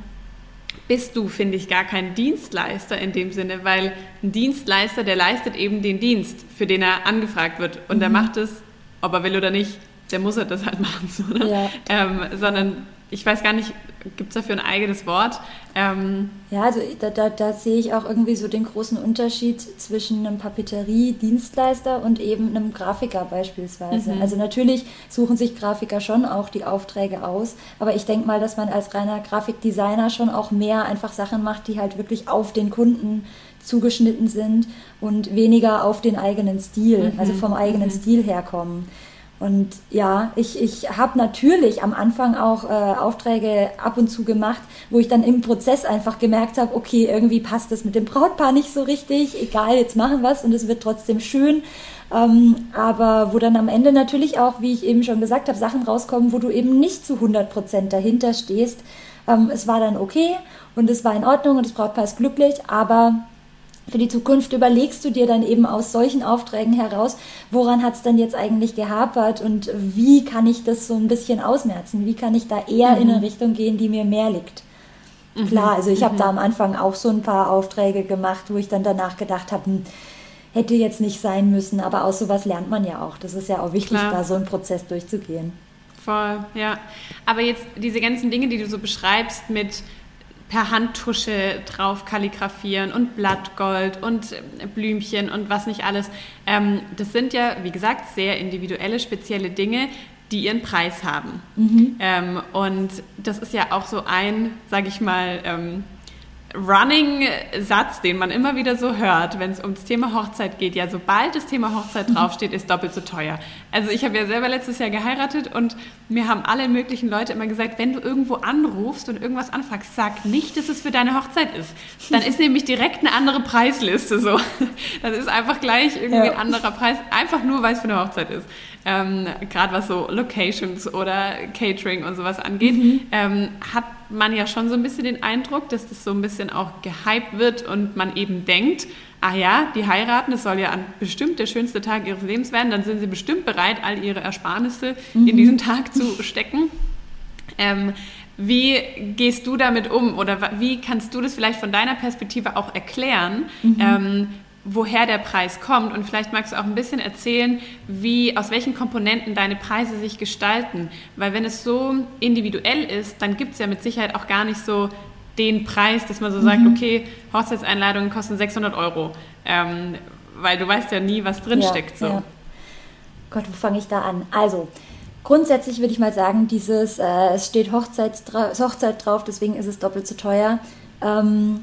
bist du, finde ich, gar kein Dienstleister in dem Sinne, weil ein Dienstleister, der leistet eben den Dienst, für den er angefragt wird. Und mhm. der macht es, ob er will oder nicht, der muss er das halt machen. So, ne? ja. ähm, sondern ich weiß gar nicht, gibt es dafür ein eigenes Wort? Ähm ja, also da, da, da, sehe ich auch irgendwie so den großen Unterschied zwischen einem Papeterie-Dienstleister und eben einem Grafiker beispielsweise. Mhm. Also natürlich suchen sich Grafiker schon auch die Aufträge aus, aber ich denke mal, dass man als reiner Grafikdesigner schon auch mehr einfach Sachen macht, die halt wirklich auf den Kunden zugeschnitten sind und weniger auf den eigenen Stil, mhm. also vom eigenen mhm. Stil herkommen. Und ja, ich, ich habe natürlich am Anfang auch äh, Aufträge ab und zu gemacht, wo ich dann im Prozess einfach gemerkt habe, okay, irgendwie passt das mit dem Brautpaar nicht so richtig, egal, jetzt machen wir und es wird trotzdem schön. Ähm, aber wo dann am Ende natürlich auch, wie ich eben schon gesagt habe, Sachen rauskommen, wo du eben nicht zu 100 Prozent dahinter stehst. Ähm, es war dann okay und es war in Ordnung und das Brautpaar ist glücklich, aber für die Zukunft überlegst du dir dann eben aus solchen Aufträgen heraus, woran hat es denn jetzt eigentlich gehapert und wie kann ich das so ein bisschen ausmerzen? Wie kann ich da eher mhm. in eine Richtung gehen, die mir mehr liegt? Mhm. Klar, also ich habe mhm. da am Anfang auch so ein paar Aufträge gemacht, wo ich dann danach gedacht habe, hm, hätte jetzt nicht sein müssen, aber aus sowas lernt man ja auch. Das ist ja auch wichtig, Klar. da so einen Prozess durchzugehen. Voll, ja. Aber jetzt diese ganzen Dinge, die du so beschreibst mit per Handtusche drauf kalligrafieren und Blattgold und äh, Blümchen und was nicht alles. Ähm, das sind ja, wie gesagt, sehr individuelle, spezielle Dinge, die ihren Preis haben. Mhm. Ähm, und das ist ja auch so ein, sage ich mal, ähm, Running-Satz, den man immer wieder so hört, wenn es ums Thema Hochzeit geht. Ja, sobald das Thema Hochzeit mhm. draufsteht, ist doppelt so teuer. Also ich habe ja selber letztes Jahr geheiratet und mir haben alle möglichen Leute immer gesagt, wenn du irgendwo anrufst und irgendwas anfragst, sag nicht, dass es für deine Hochzeit ist. Dann ist nämlich direkt eine andere Preisliste so. Das ist einfach gleich irgendwie ja. ein anderer Preis, einfach nur, weil es für eine Hochzeit ist ähm, gerade was so Locations oder Catering und sowas angeht, mhm. ähm, hat man ja schon so ein bisschen den Eindruck, dass das so ein bisschen auch gehypt wird und man eben denkt, ah ja, die heiraten, es soll ja an bestimmt der schönste Tag ihres Lebens werden, dann sind sie bestimmt bereit, all ihre Ersparnisse mhm. in diesen Tag zu stecken. Ähm, wie gehst du damit um oder wie kannst du das vielleicht von deiner Perspektive auch erklären, mhm. ähm, woher der Preis kommt und vielleicht magst du auch ein bisschen erzählen, wie aus welchen Komponenten deine Preise sich gestalten, weil wenn es so individuell ist, dann gibt es ja mit Sicherheit auch gar nicht so den Preis, dass man so mhm. sagt, okay, Hochzeitseinladungen kosten 600 Euro, ähm, weil du weißt ja nie, was drin ja, steckt. So. Ja. Gott, wo fange ich da an? Also grundsätzlich würde ich mal sagen, dieses äh, es steht Hochzeit, Hochzeit drauf, deswegen ist es doppelt so teuer. Ähm,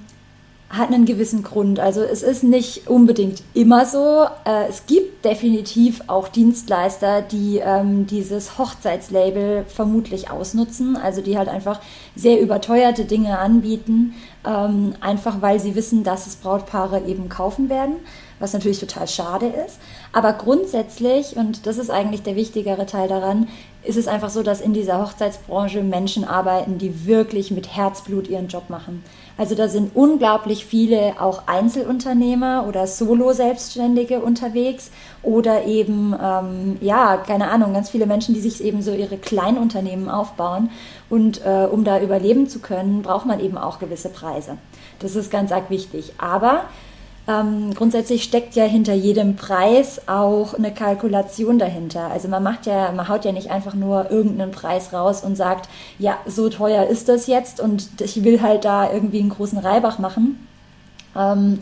hat einen gewissen Grund. Also es ist nicht unbedingt immer so. Äh, es gibt definitiv auch Dienstleister, die ähm, dieses Hochzeitslabel vermutlich ausnutzen, also die halt einfach sehr überteuerte Dinge anbieten, ähm, einfach weil sie wissen, dass es Brautpaare eben kaufen werden, was natürlich total schade ist. Aber grundsätzlich, und das ist eigentlich der wichtigere Teil daran, ist es einfach so, dass in dieser Hochzeitsbranche Menschen arbeiten, die wirklich mit Herzblut ihren Job machen. Also da sind unglaublich viele auch Einzelunternehmer oder Solo-Selbstständige unterwegs oder eben, ähm, ja, keine Ahnung, ganz viele Menschen, die sich eben so ihre Kleinunternehmen aufbauen. Und äh, um da überleben zu können, braucht man eben auch gewisse Preise. Das ist ganz arg wichtig. Aber ähm, grundsätzlich steckt ja hinter jedem Preis auch eine Kalkulation dahinter. Also man macht ja, man haut ja nicht einfach nur irgendeinen Preis raus und sagt, ja, so teuer ist das jetzt und ich will halt da irgendwie einen großen Reibach machen. Ähm,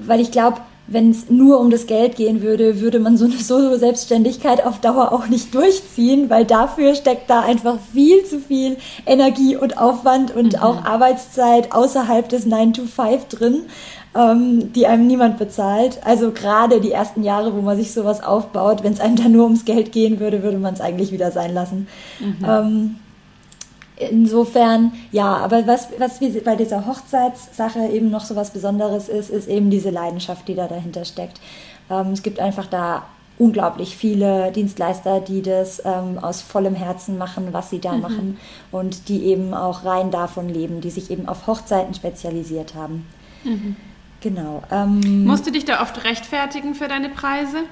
weil ich glaube, wenn es nur um das Geld gehen würde, würde man so eine Solo-Selbstständigkeit auf Dauer auch nicht durchziehen, weil dafür steckt da einfach viel zu viel Energie und Aufwand und mhm. auch Arbeitszeit außerhalb des 9 to 5 drin ähm, die einem niemand bezahlt. Also gerade die ersten Jahre, wo man sich sowas aufbaut, wenn es einem dann nur ums Geld gehen würde, würde man es eigentlich wieder sein lassen. Mhm. Ähm, insofern, ja, aber was, was bei dieser Hochzeitssache eben noch so was Besonderes ist, ist eben diese Leidenschaft, die da dahinter steckt. Ähm, es gibt einfach da unglaublich viele Dienstleister, die das ähm, aus vollem Herzen machen, was sie da mhm. machen und die eben auch rein davon leben, die sich eben auf Hochzeiten spezialisiert haben. Mhm. Genau. Ähm, Musst du dich da oft rechtfertigen für deine Preise?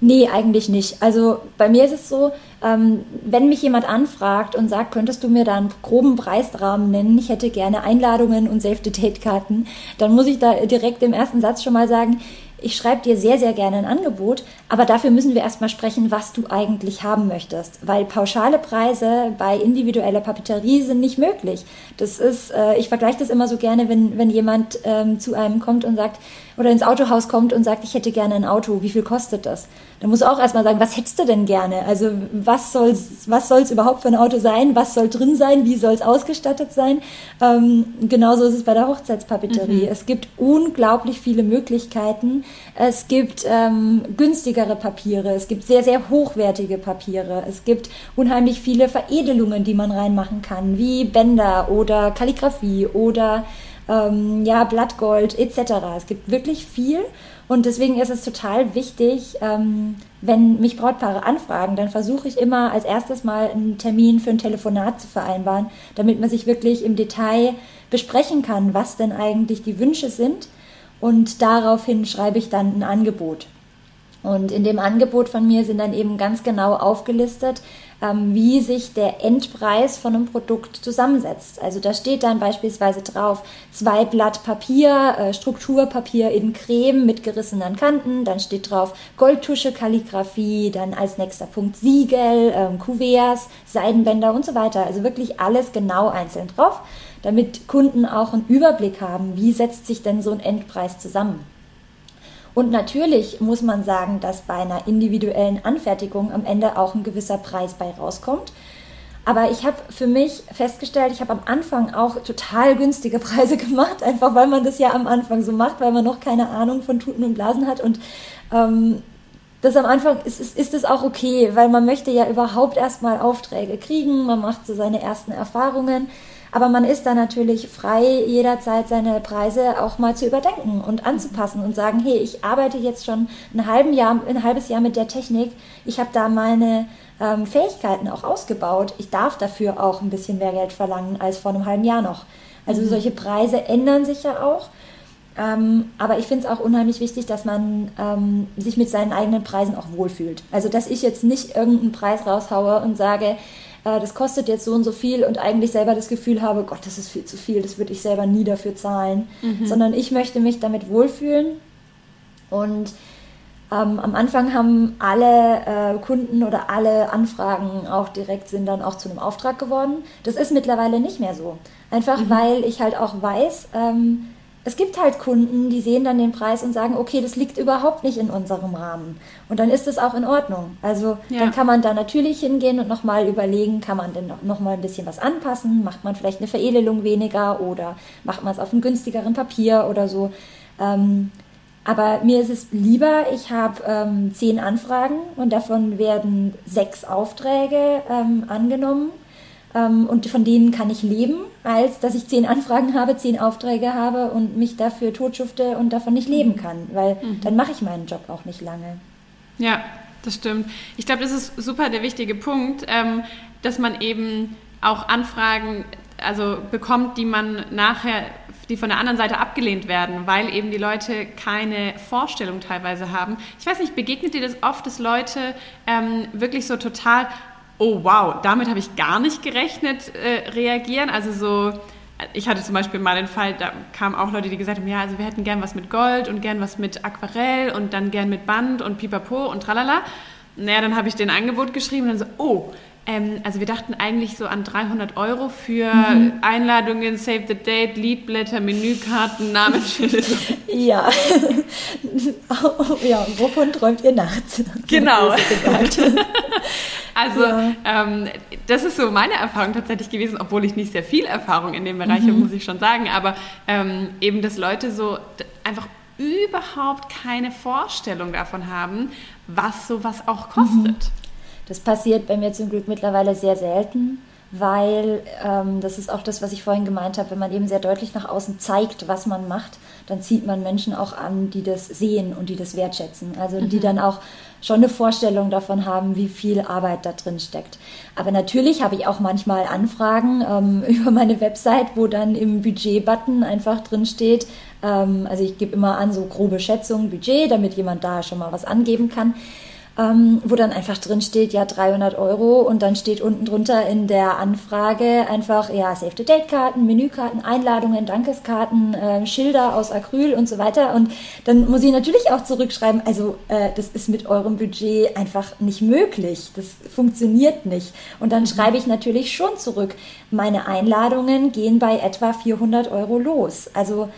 Nee, eigentlich nicht. Also bei mir ist es so, ähm, wenn mich jemand anfragt und sagt, könntest du mir da einen groben Preisrahmen nennen, ich hätte gerne Einladungen und Save-the-Date-Karten, dann muss ich da direkt im ersten Satz schon mal sagen, ich schreibe dir sehr, sehr gerne ein Angebot, aber dafür müssen wir erstmal sprechen, was du eigentlich haben möchtest. Weil pauschale Preise bei individueller Papeterie sind nicht möglich. Das ist, äh, ich vergleiche das immer so gerne, wenn, wenn jemand ähm, zu einem kommt und sagt, oder ins Autohaus kommt und sagt, ich hätte gerne ein Auto, wie viel kostet das? Dann muss auch erstmal sagen, was hättest du denn gerne? Also was soll was soll's überhaupt für ein Auto sein? Was soll drin sein? Wie soll es ausgestattet sein? Ähm, genauso ist es bei der Hochzeitspapeterie. Mhm. Es gibt unglaublich viele Möglichkeiten. Es gibt ähm, günstigere Papiere, es gibt sehr, sehr hochwertige Papiere, es gibt unheimlich viele Veredelungen, die man reinmachen kann, wie Bänder oder Kalligrafie oder ähm, ja, Blattgold etc. Es gibt wirklich viel und deswegen ist es total wichtig, ähm, wenn mich Brautpaare anfragen, dann versuche ich immer als erstes mal einen Termin für ein Telefonat zu vereinbaren, damit man sich wirklich im Detail besprechen kann, was denn eigentlich die Wünsche sind und daraufhin schreibe ich dann ein Angebot. Und in dem Angebot von mir sind dann eben ganz genau aufgelistet, ähm, wie sich der Endpreis von einem Produkt zusammensetzt. Also da steht dann beispielsweise drauf zwei Blatt Papier, äh, Strukturpapier in Creme mit gerissenen Kanten, dann steht drauf Goldtusche Kalligrafie, dann als nächster Punkt Siegel, ähm, Kuverts, Seidenbänder und so weiter. Also wirklich alles genau einzeln drauf, damit Kunden auch einen Überblick haben, wie setzt sich denn so ein Endpreis zusammen. Und natürlich muss man sagen, dass bei einer individuellen Anfertigung am Ende auch ein gewisser Preis bei rauskommt. Aber ich habe für mich festgestellt, ich habe am Anfang auch total günstige Preise gemacht, einfach weil man das ja am Anfang so macht, weil man noch keine Ahnung von Tuten und Blasen hat. Und ähm, das am Anfang ist, ist, ist es auch okay, weil man möchte ja überhaupt erstmal Aufträge kriegen, man macht so seine ersten Erfahrungen. Aber man ist da natürlich frei, jederzeit seine Preise auch mal zu überdenken und anzupassen und sagen, hey, ich arbeite jetzt schon ein, halben Jahr, ein halbes Jahr mit der Technik. Ich habe da meine ähm, Fähigkeiten auch ausgebaut. Ich darf dafür auch ein bisschen mehr Geld verlangen als vor einem halben Jahr noch. Also mhm. solche Preise ändern sich ja auch. Ähm, aber ich finde es auch unheimlich wichtig, dass man ähm, sich mit seinen eigenen Preisen auch wohlfühlt. Also dass ich jetzt nicht irgendeinen Preis raushaue und sage, äh, das kostet jetzt so und so viel und eigentlich selber das Gefühl habe, Gott, das ist viel zu viel, das würde ich selber nie dafür zahlen, mhm. sondern ich möchte mich damit wohlfühlen und ähm, am Anfang haben alle äh, Kunden oder alle Anfragen auch direkt sind dann auch zu einem Auftrag geworden. Das ist mittlerweile nicht mehr so. Einfach mhm. weil ich halt auch weiß, ähm, es gibt halt Kunden, die sehen dann den Preis und sagen, okay, das liegt überhaupt nicht in unserem Rahmen. Und dann ist es auch in Ordnung. Also ja. dann kann man da natürlich hingehen und nochmal überlegen, kann man denn nochmal ein bisschen was anpassen? Macht man vielleicht eine Veredelung weniger oder macht man es auf einem günstigeren Papier oder so? Ähm, aber mir ist es lieber, ich habe ähm, zehn Anfragen und davon werden sechs Aufträge ähm, angenommen ähm, und von denen kann ich leben, als dass ich zehn Anfragen habe, zehn Aufträge habe und mich dafür totschufte und davon nicht leben kann, weil mhm. dann mache ich meinen Job auch nicht lange. Ja, das stimmt. Ich glaube, das ist super der wichtige Punkt, ähm, dass man eben auch Anfragen also bekommt, die man nachher die von der anderen Seite abgelehnt werden, weil eben die Leute keine Vorstellung teilweise haben. Ich weiß nicht, begegnet dir das oft, dass Leute ähm, wirklich so total oh wow, damit habe ich gar nicht gerechnet, äh, reagieren. Also so, ich hatte zum Beispiel mal den Fall, da kamen auch Leute, die gesagt haben, ja, also wir hätten gern was mit Gold und gern was mit Aquarell und dann gern mit Band und Pipapo und tralala. Naja, dann habe ich den Angebot geschrieben und dann so, oh, ähm, also wir dachten eigentlich so an 300 Euro für mhm. Einladungen, Save the Date, Liedblätter, Menükarten, Namensschilder. ja. ja, wovon träumt ihr nachts? Genau. also ja. ähm, das ist so meine Erfahrung tatsächlich gewesen, obwohl ich nicht sehr viel Erfahrung in dem Bereich mhm. habe, muss ich schon sagen. Aber ähm, eben, dass Leute so einfach überhaupt keine Vorstellung davon haben, was sowas auch kostet. Mhm. Das passiert bei mir zum Glück mittlerweile sehr selten, weil ähm, das ist auch das, was ich vorhin gemeint habe, wenn man eben sehr deutlich nach außen zeigt, was man macht, dann zieht man Menschen auch an, die das sehen und die das wertschätzen. Also mhm. die dann auch schon eine Vorstellung davon haben, wie viel Arbeit da drin steckt. Aber natürlich habe ich auch manchmal Anfragen ähm, über meine Website, wo dann im Budget-Button einfach drin steht, ähm, also ich gebe immer an so grobe Schätzungen, Budget, damit jemand da schon mal was angeben kann ähm, wo dann einfach drin steht, ja 300 Euro. Und dann steht unten drunter in der Anfrage einfach, ja, Save-the-Date-Karten, Menükarten, Einladungen, Dankeskarten, äh, Schilder aus Acryl und so weiter. Und dann muss ich natürlich auch zurückschreiben, also äh, das ist mit eurem Budget einfach nicht möglich, das funktioniert nicht. Und dann schreibe ich natürlich schon zurück, meine Einladungen gehen bei etwa 400 Euro los, also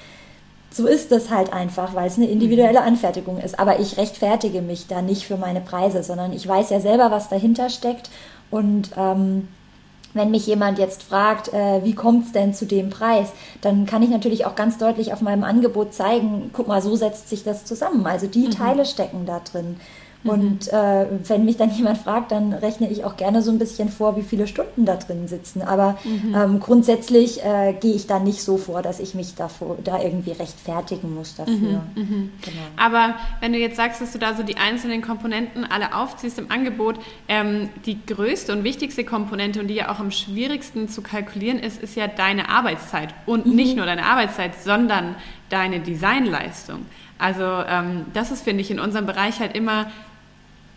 so ist das halt einfach, weil es eine individuelle mhm. Anfertigung ist. Aber ich rechtfertige mich da nicht für meine Preise, sondern ich weiß ja selber, was dahinter steckt. Und ähm, wenn mich jemand jetzt fragt, äh, wie kommt es denn zu dem Preis, dann kann ich natürlich auch ganz deutlich auf meinem Angebot zeigen, guck mal, so setzt sich das zusammen. Also die mhm. Teile stecken da drin. Mhm. Und äh, wenn mich dann jemand fragt, dann rechne ich auch gerne so ein bisschen vor, wie viele Stunden da drin sitzen. Aber mhm. ähm, grundsätzlich äh, gehe ich da nicht so vor, dass ich mich davor, da irgendwie rechtfertigen muss dafür. Mhm. mhm. Genau. Aber wenn du jetzt sagst, dass du da so die einzelnen Komponenten alle aufziehst im Angebot, ähm, die größte und wichtigste Komponente und die ja auch am schwierigsten zu kalkulieren ist, ist ja deine Arbeitszeit. Und nicht mhm. nur deine Arbeitszeit, sondern deine Designleistung. Also ähm, das ist, finde ich, in unserem Bereich halt immer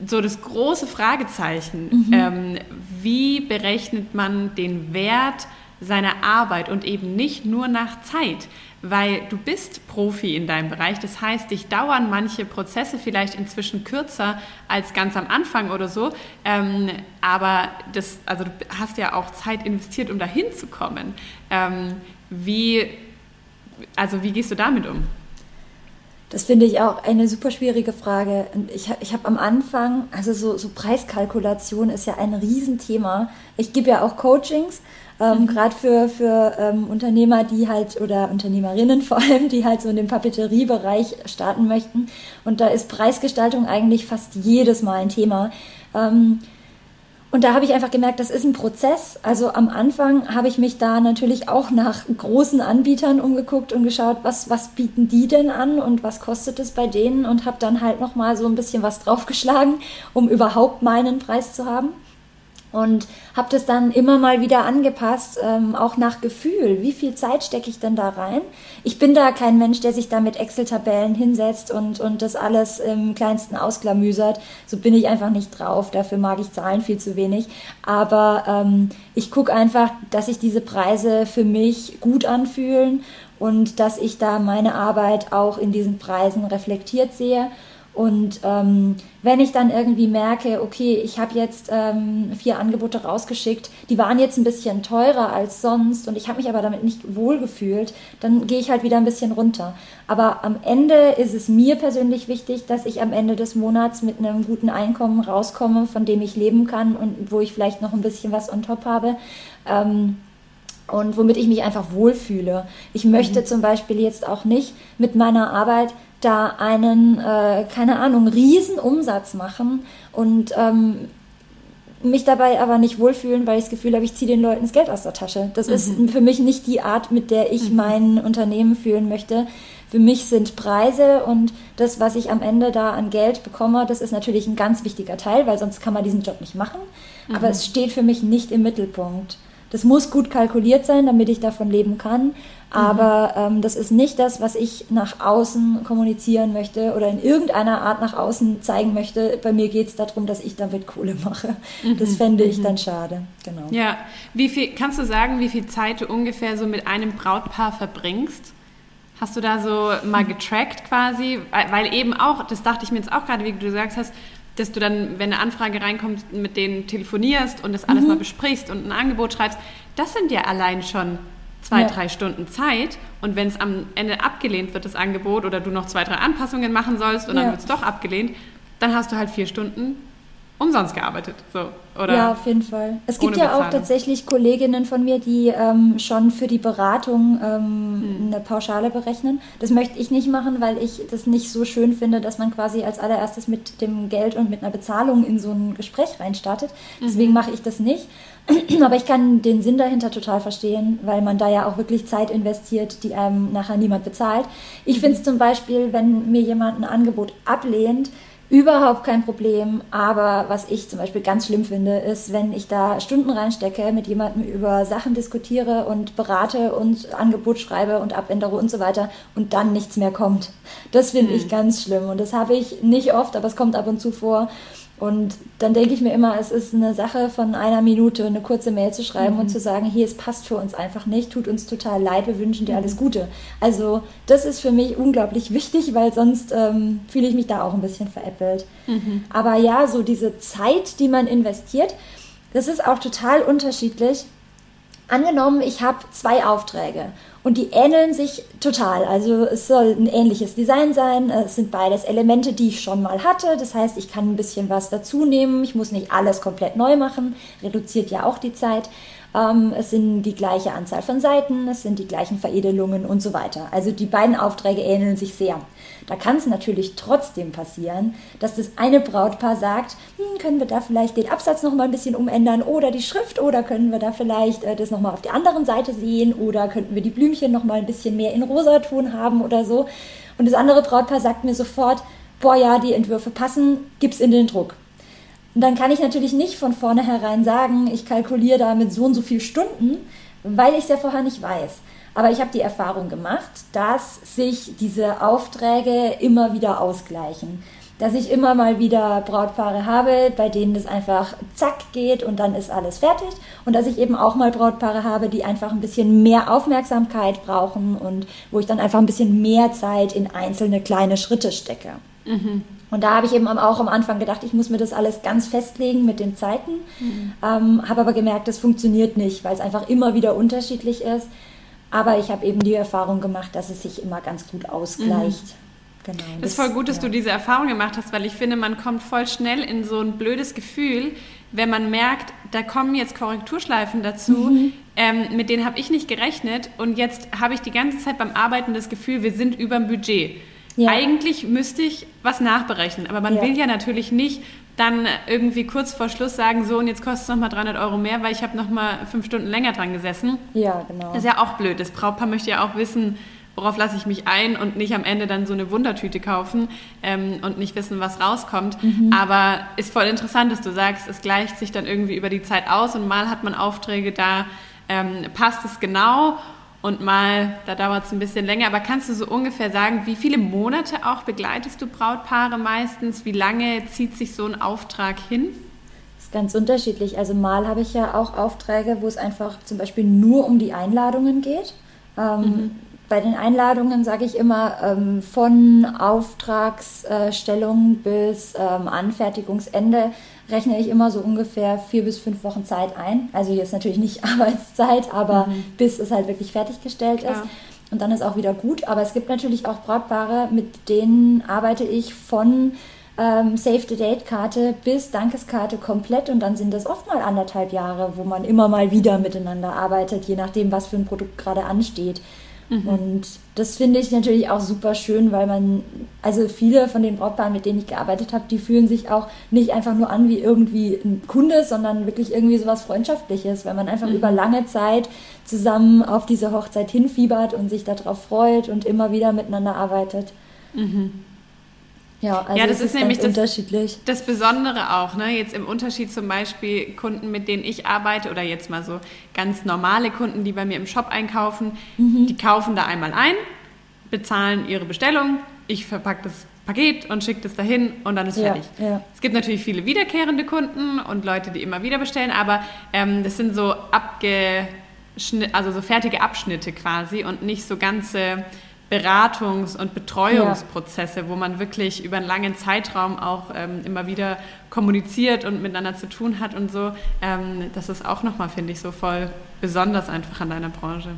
so das große Fragezeichen. Mhm. Ähm, wie berechnet man den Wert seiner Arbeit und eben nicht nur nach Zeit? Weil du bist Profi in deinem Bereich. Das heißt, dich dauern manche Prozesse vielleicht inzwischen kürzer als ganz am Anfang oder so. Ähm, aber das, also du hast ja auch Zeit investiert, um dahin zu kommen. Ähm, wie, also wie gehst du damit um? Das finde ich auch eine super schwierige Frage. Und ich, ich habe am Anfang, also so, so Preiskalkulation ist ja ein Riesenthema. Ich gebe ja auch Coachings, ähm, mhm. gerade für, für ähm, Unternehmer, die halt, oder Unternehmerinnen vor allem, die halt so in dem Papeteriebereich starten möchten. Und da ist Preisgestaltung eigentlich fast jedes Mal ein Thema. Ähm, und da habe ich einfach gemerkt, das ist ein Prozess. Also am Anfang habe ich mich da natürlich auch nach großen Anbietern umgeguckt und geschaut, was, was bieten die denn an und was kostet es bei denen und habe dann halt nochmal so ein bisschen was draufgeschlagen, um überhaupt meinen Preis zu haben und habe das dann immer mal wieder angepasst, ähm, auch nach Gefühl. Wie viel Zeit stecke ich denn da rein? Ich bin da kein Mensch, der sich da mit Excel-Tabellen hinsetzt und, und das alles im kleinsten ausklamüsert. So bin ich einfach nicht drauf. Dafür mag ich Zahlen viel zu wenig. Aber ähm, ich gucke einfach, dass sich diese Preise für mich gut anfühlen und dass ich da meine Arbeit auch in diesen Preisen reflektiert sehe und ähm, wenn ich dann irgendwie merke, okay, ich habe jetzt ähm, vier Angebote rausgeschickt, die waren jetzt ein bisschen teurer als sonst und ich habe mich aber damit nicht wohlgefühlt, dann gehe ich halt wieder ein bisschen runter. Aber am Ende ist es mir persönlich wichtig, dass ich am Ende des Monats mit einem guten Einkommen rauskomme, von dem ich leben kann und wo ich vielleicht noch ein bisschen was on top habe. Ähm, und womit ich mich einfach wohlfühle. Ich möchte mhm. zum Beispiel jetzt auch nicht mit meiner Arbeit da einen, äh, keine Ahnung, riesen Umsatz machen und ähm, mich dabei aber nicht wohlfühlen, weil ich das Gefühl habe, ich ziehe den Leuten das Geld aus der Tasche. Das mhm. ist für mich nicht die Art, mit der ich mhm. mein Unternehmen fühlen möchte. Für mich sind Preise und das, was ich am Ende da an Geld bekomme, das ist natürlich ein ganz wichtiger Teil, weil sonst kann man diesen Job nicht machen. Mhm. Aber es steht für mich nicht im Mittelpunkt. Das muss gut kalkuliert sein, damit ich davon leben kann. Aber mhm. ähm, das ist nicht das, was ich nach außen kommunizieren möchte oder in irgendeiner Art nach außen zeigen möchte. Bei mir geht es darum, dass ich damit Kohle mache. Mhm. Das fände ich mhm. dann schade. Genau. Ja, wie viel kannst du sagen, wie viel Zeit du ungefähr so mit einem Brautpaar verbringst? Hast du da so mal getrackt quasi? Weil eben auch, das dachte ich mir jetzt auch gerade, wie du gesagt hast, dass du dann, wenn eine Anfrage reinkommt, mit denen telefonierst und das alles mhm. mal besprichst und ein Angebot schreibst. Das sind ja allein schon zwei, ja. drei Stunden Zeit. Und wenn es am Ende abgelehnt wird, das Angebot, oder du noch zwei, drei Anpassungen machen sollst und ja. dann wird es doch abgelehnt, dann hast du halt vier Stunden umsonst gearbeitet. So, oder ja, auf jeden Fall. Es gibt ja Bezahlung. auch tatsächlich Kolleginnen von mir, die ähm, schon für die Beratung ähm, hm. eine Pauschale berechnen. Das möchte ich nicht machen, weil ich das nicht so schön finde, dass man quasi als allererstes mit dem Geld und mit einer Bezahlung in so ein Gespräch reinstartet. Deswegen mhm. mache ich das nicht. Aber ich kann den Sinn dahinter total verstehen, weil man da ja auch wirklich Zeit investiert, die einem nachher niemand bezahlt. Ich mhm. finde es zum Beispiel, wenn mir jemand ein Angebot ablehnt, Überhaupt kein Problem, aber was ich zum Beispiel ganz schlimm finde, ist, wenn ich da Stunden reinstecke, mit jemandem über Sachen diskutiere und berate und Angebot schreibe und abändere und so weiter und dann nichts mehr kommt. Das finde hm. ich ganz schlimm und das habe ich nicht oft, aber es kommt ab und zu vor. Und dann denke ich mir immer, es ist eine Sache von einer Minute, eine kurze Mail zu schreiben mhm. und zu sagen, hier, es passt für uns einfach nicht, tut uns total leid, wir wünschen dir mhm. alles Gute. Also das ist für mich unglaublich wichtig, weil sonst ähm, fühle ich mich da auch ein bisschen veräppelt. Mhm. Aber ja, so diese Zeit, die man investiert, das ist auch total unterschiedlich. Angenommen, ich habe zwei Aufträge und die ähneln sich total. Also es soll ein ähnliches Design sein. Es sind beides Elemente, die ich schon mal hatte. Das heißt, ich kann ein bisschen was dazu nehmen. Ich muss nicht alles komplett neu machen. Reduziert ja auch die Zeit. Ähm, es sind die gleiche Anzahl von Seiten, es sind die gleichen Veredelungen und so weiter. Also die beiden Aufträge ähneln sich sehr. Da kann es natürlich trotzdem passieren, dass das eine Brautpaar sagt, hm, können wir da vielleicht den Absatz noch mal ein bisschen umändern oder die Schrift oder können wir da vielleicht äh, das noch mal auf der anderen Seite sehen oder könnten wir die Blümchen noch mal ein bisschen mehr in Rosaton haben oder so. Und das andere Brautpaar sagt mir sofort, boah ja, die Entwürfe passen, gib's in den Druck. Und dann kann ich natürlich nicht von vornherein sagen, ich kalkuliere da mit so und so viel Stunden, weil ich es ja vorher nicht weiß. Aber ich habe die Erfahrung gemacht, dass sich diese Aufträge immer wieder ausgleichen. Dass ich immer mal wieder Brautpaare habe, bei denen das einfach zack geht und dann ist alles fertig. Und dass ich eben auch mal Brautpaare habe, die einfach ein bisschen mehr Aufmerksamkeit brauchen und wo ich dann einfach ein bisschen mehr Zeit in einzelne kleine Schritte stecke. Mhm. Und da habe ich eben auch am Anfang gedacht, ich muss mir das alles ganz festlegen mit den Zeiten. Mhm. Ähm, habe aber gemerkt, das funktioniert nicht, weil es einfach immer wieder unterschiedlich ist. Aber ich habe eben die Erfahrung gemacht, dass es sich immer ganz gut ausgleicht. Mhm. Genau, das, ist voll gut, dass ja. du diese Erfahrung gemacht hast, weil ich finde, man kommt voll schnell in so ein blödes Gefühl, wenn man merkt, da kommen jetzt Korrekturschleifen dazu, mhm. ähm, mit denen habe ich nicht gerechnet und jetzt habe ich die ganze Zeit beim Arbeiten das Gefühl, wir sind über dem Budget. Ja. Eigentlich müsste ich was nachberechnen, aber man ja. will ja natürlich nicht dann irgendwie kurz vor Schluss sagen, so und jetzt kostet es nochmal 300 Euro mehr, weil ich habe nochmal fünf Stunden länger dran gesessen. Ja, genau. Das ist ja auch blöd. Das Brautpaar möchte ja auch wissen, worauf lasse ich mich ein und nicht am Ende dann so eine Wundertüte kaufen ähm, und nicht wissen, was rauskommt. Mhm. Aber ist voll interessant, dass du sagst, es gleicht sich dann irgendwie über die Zeit aus und mal hat man Aufträge, da ähm, passt es genau und mal, da dauert es ein bisschen länger. Aber kannst du so ungefähr sagen, wie viele Monate auch begleitest du Brautpaare meistens? Wie lange zieht sich so ein Auftrag hin? Das ist ganz unterschiedlich. Also mal habe ich ja auch Aufträge, wo es einfach zum Beispiel nur um die Einladungen geht. Ähm, mhm. Bei den Einladungen sage ich immer ähm, von Auftragsstellung bis ähm, Anfertigungsende rechne ich immer so ungefähr vier bis fünf Wochen Zeit ein. Also jetzt natürlich nicht Arbeitszeit, aber mhm. bis es halt wirklich fertiggestellt ist. Und dann ist auch wieder gut. Aber es gibt natürlich auch Brautpaare, mit denen arbeite ich von ähm, Save the Date Karte bis Dankeskarte komplett und dann sind das oft mal anderthalb Jahre, wo man immer mal wieder miteinander arbeitet, je nachdem, was für ein Produkt gerade ansteht. Mhm. Und das finde ich natürlich auch super schön, weil man, also viele von den Brautpaaren, mit denen ich gearbeitet habe, die fühlen sich auch nicht einfach nur an wie irgendwie ein Kunde, sondern wirklich irgendwie sowas Freundschaftliches, weil man einfach mhm. über lange Zeit zusammen auf diese Hochzeit hinfiebert und sich darauf freut und immer wieder miteinander arbeitet. Mhm. Ja, also ja, das ist, ist nämlich das, unterschiedlich. Das Besondere auch, ne? Jetzt im Unterschied zum Beispiel Kunden, mit denen ich arbeite, oder jetzt mal so ganz normale Kunden, die bei mir im Shop einkaufen, mhm. die kaufen da einmal ein, bezahlen ihre Bestellung, ich verpacke das Paket und schicke das dahin und dann ist ja, fertig. Ja. Es gibt natürlich viele wiederkehrende Kunden und Leute, die immer wieder bestellen, aber ähm, das sind so abgeschnitt, also so fertige Abschnitte quasi und nicht so ganze Beratungs- und Betreuungsprozesse, ja. wo man wirklich über einen langen Zeitraum auch ähm, immer wieder kommuniziert und miteinander zu tun hat und so. Ähm, das ist auch nochmal, finde ich, so voll besonders einfach an deiner Branche.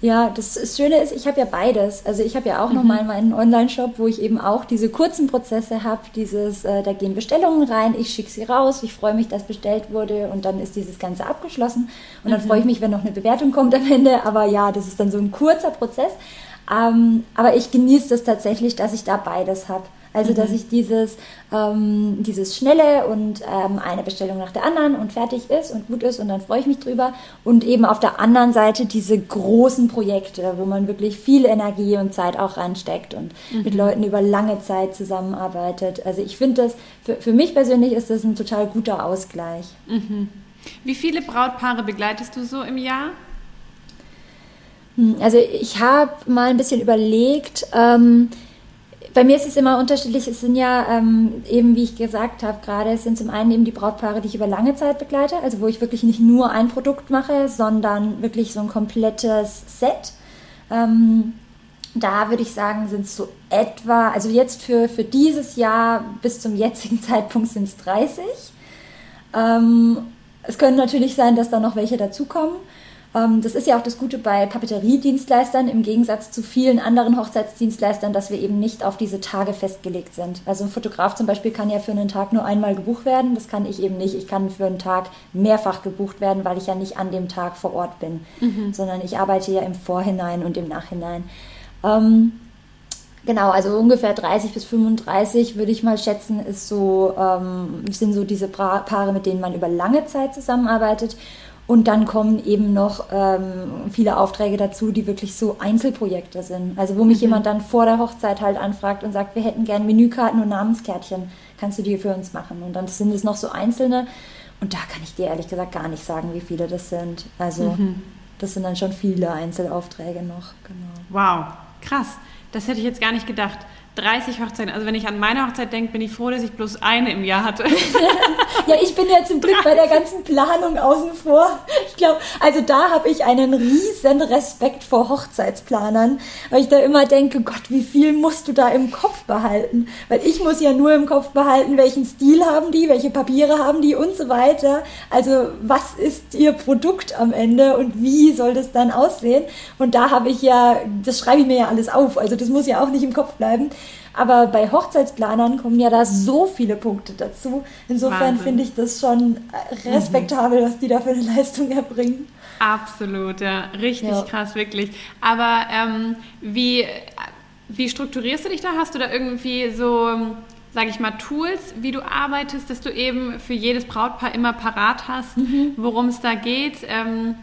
Ja, das, Schöne ist, ich habe ja beides. Also ich habe ja auch mhm. nochmal meinen Online-Shop, wo ich eben auch diese kurzen Prozesse habe. Dieses, äh, da gehen Bestellungen rein, ich schicke sie raus, ich freue mich, dass bestellt wurde und dann ist dieses Ganze abgeschlossen. Und dann mhm. freue ich mich, wenn noch eine Bewertung kommt am Ende. Aber ja, das ist dann so ein kurzer Prozess. Ähm, aber ich genieße das tatsächlich, dass ich da beides habe. Also, mhm. dass ich dieses, ähm, dieses schnelle und ähm, eine Bestellung nach der anderen und fertig ist und gut ist und dann freue ich mich drüber. Und eben auf der anderen Seite diese großen Projekte, wo man wirklich viel Energie und Zeit auch reinsteckt und mhm. mit Leuten über lange Zeit zusammenarbeitet. Also, ich finde das, für, für mich persönlich ist das ein total guter Ausgleich. Mhm. Wie viele Brautpaare begleitest du so im Jahr? Hm, also, ich habe mal ein bisschen überlegt, ähm, bei mir ist es immer unterschiedlich. Es sind ja ähm, eben, wie ich gesagt habe, gerade es sind zum einen eben die Brautpaare, die ich über lange Zeit begleite, also wo ich wirklich nicht nur ein Produkt mache, sondern wirklich so ein komplettes Set. Ähm, da würde ich sagen, sind es so etwa, also jetzt für, für dieses Jahr bis zum jetzigen Zeitpunkt sind es 30. Ähm, es können natürlich sein, dass da noch welche dazukommen. Ähm, das ist ja auch das Gute bei Papeteriedienstleistern im Gegensatz zu vielen anderen Hochzeitsdienstleistern, dass wir eben nicht auf diese Tage festgelegt sind. Also ein Fotograf zum Beispiel kann ja für einen Tag nur einmal gebucht werden. Das kann ich eben nicht. Ich kann für einen Tag mehrfach gebucht werden, weil ich ja nicht an dem Tag vor Ort bin, mhm. sondern ich arbeite ja im Vorhinein und im Nachhinein. Ähm, Genau, also ungefähr 30 bis 35 würde ich mal schätzen, ist so, ähm, sind so diese Paare, mit denen man über lange Zeit zusammenarbeitet. Und dann kommen eben noch ähm, viele Aufträge dazu, die wirklich so Einzelprojekte sind. Also wo mich mhm. jemand dann vor der Hochzeit halt anfragt und sagt, wir hätten gern Menükarten und Namenskärtchen, kannst du die für uns machen? Und dann sind es noch so einzelne. Und da kann ich dir ehrlich gesagt gar nicht sagen, wie viele das sind. Also mhm. das sind dann schon viele Einzelaufträge noch. Genau. Wow, krass. Das hätte ich jetzt gar nicht gedacht. 30 Hochzeiten. Also wenn ich an meine Hochzeit denke, bin ich froh, dass ich bloß eine im Jahr hatte. ja, ich bin ja zum Glück 30. bei der ganzen Planung außen vor. Ich glaube, also da habe ich einen riesen Respekt vor Hochzeitsplanern, weil ich da immer denke, Gott, wie viel musst du da im Kopf behalten? Weil ich muss ja nur im Kopf behalten, welchen Stil haben die, welche Papiere haben die und so weiter. Also was ist ihr Produkt am Ende und wie soll das dann aussehen? Und da habe ich ja, das schreibe ich mir ja alles auf. Also das muss ja auch nicht im Kopf bleiben. Aber bei Hochzeitsplanern kommen ja da so viele Punkte dazu. Insofern finde ich das schon respektabel, mhm. was die da für eine Leistung erbringen. Absolut, ja. Richtig ja. krass, wirklich. Aber ähm, wie, wie strukturierst du dich da? Hast du da irgendwie so, sage ich mal, Tools, wie du arbeitest, dass du eben für jedes Brautpaar immer parat hast, mhm. worum es da geht? Ähm,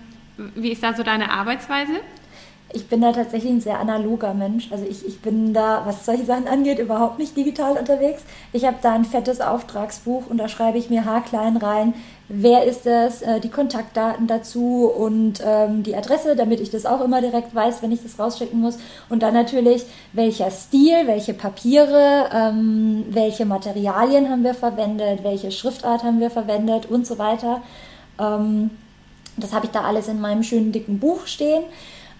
wie ist da so deine Arbeitsweise? Ich bin da tatsächlich ein sehr analoger Mensch. Also ich, ich bin da, was solche Sachen angeht, überhaupt nicht digital unterwegs. Ich habe da ein fettes Auftragsbuch und da schreibe ich mir haarklein rein, wer ist es, äh, die Kontaktdaten dazu und ähm, die Adresse, damit ich das auch immer direkt weiß, wenn ich das rausschicken muss. Und dann natürlich, welcher Stil, welche Papiere, ähm, welche Materialien haben wir verwendet, welche Schriftart haben wir verwendet und so weiter. Ähm, das habe ich da alles in meinem schönen dicken Buch stehen.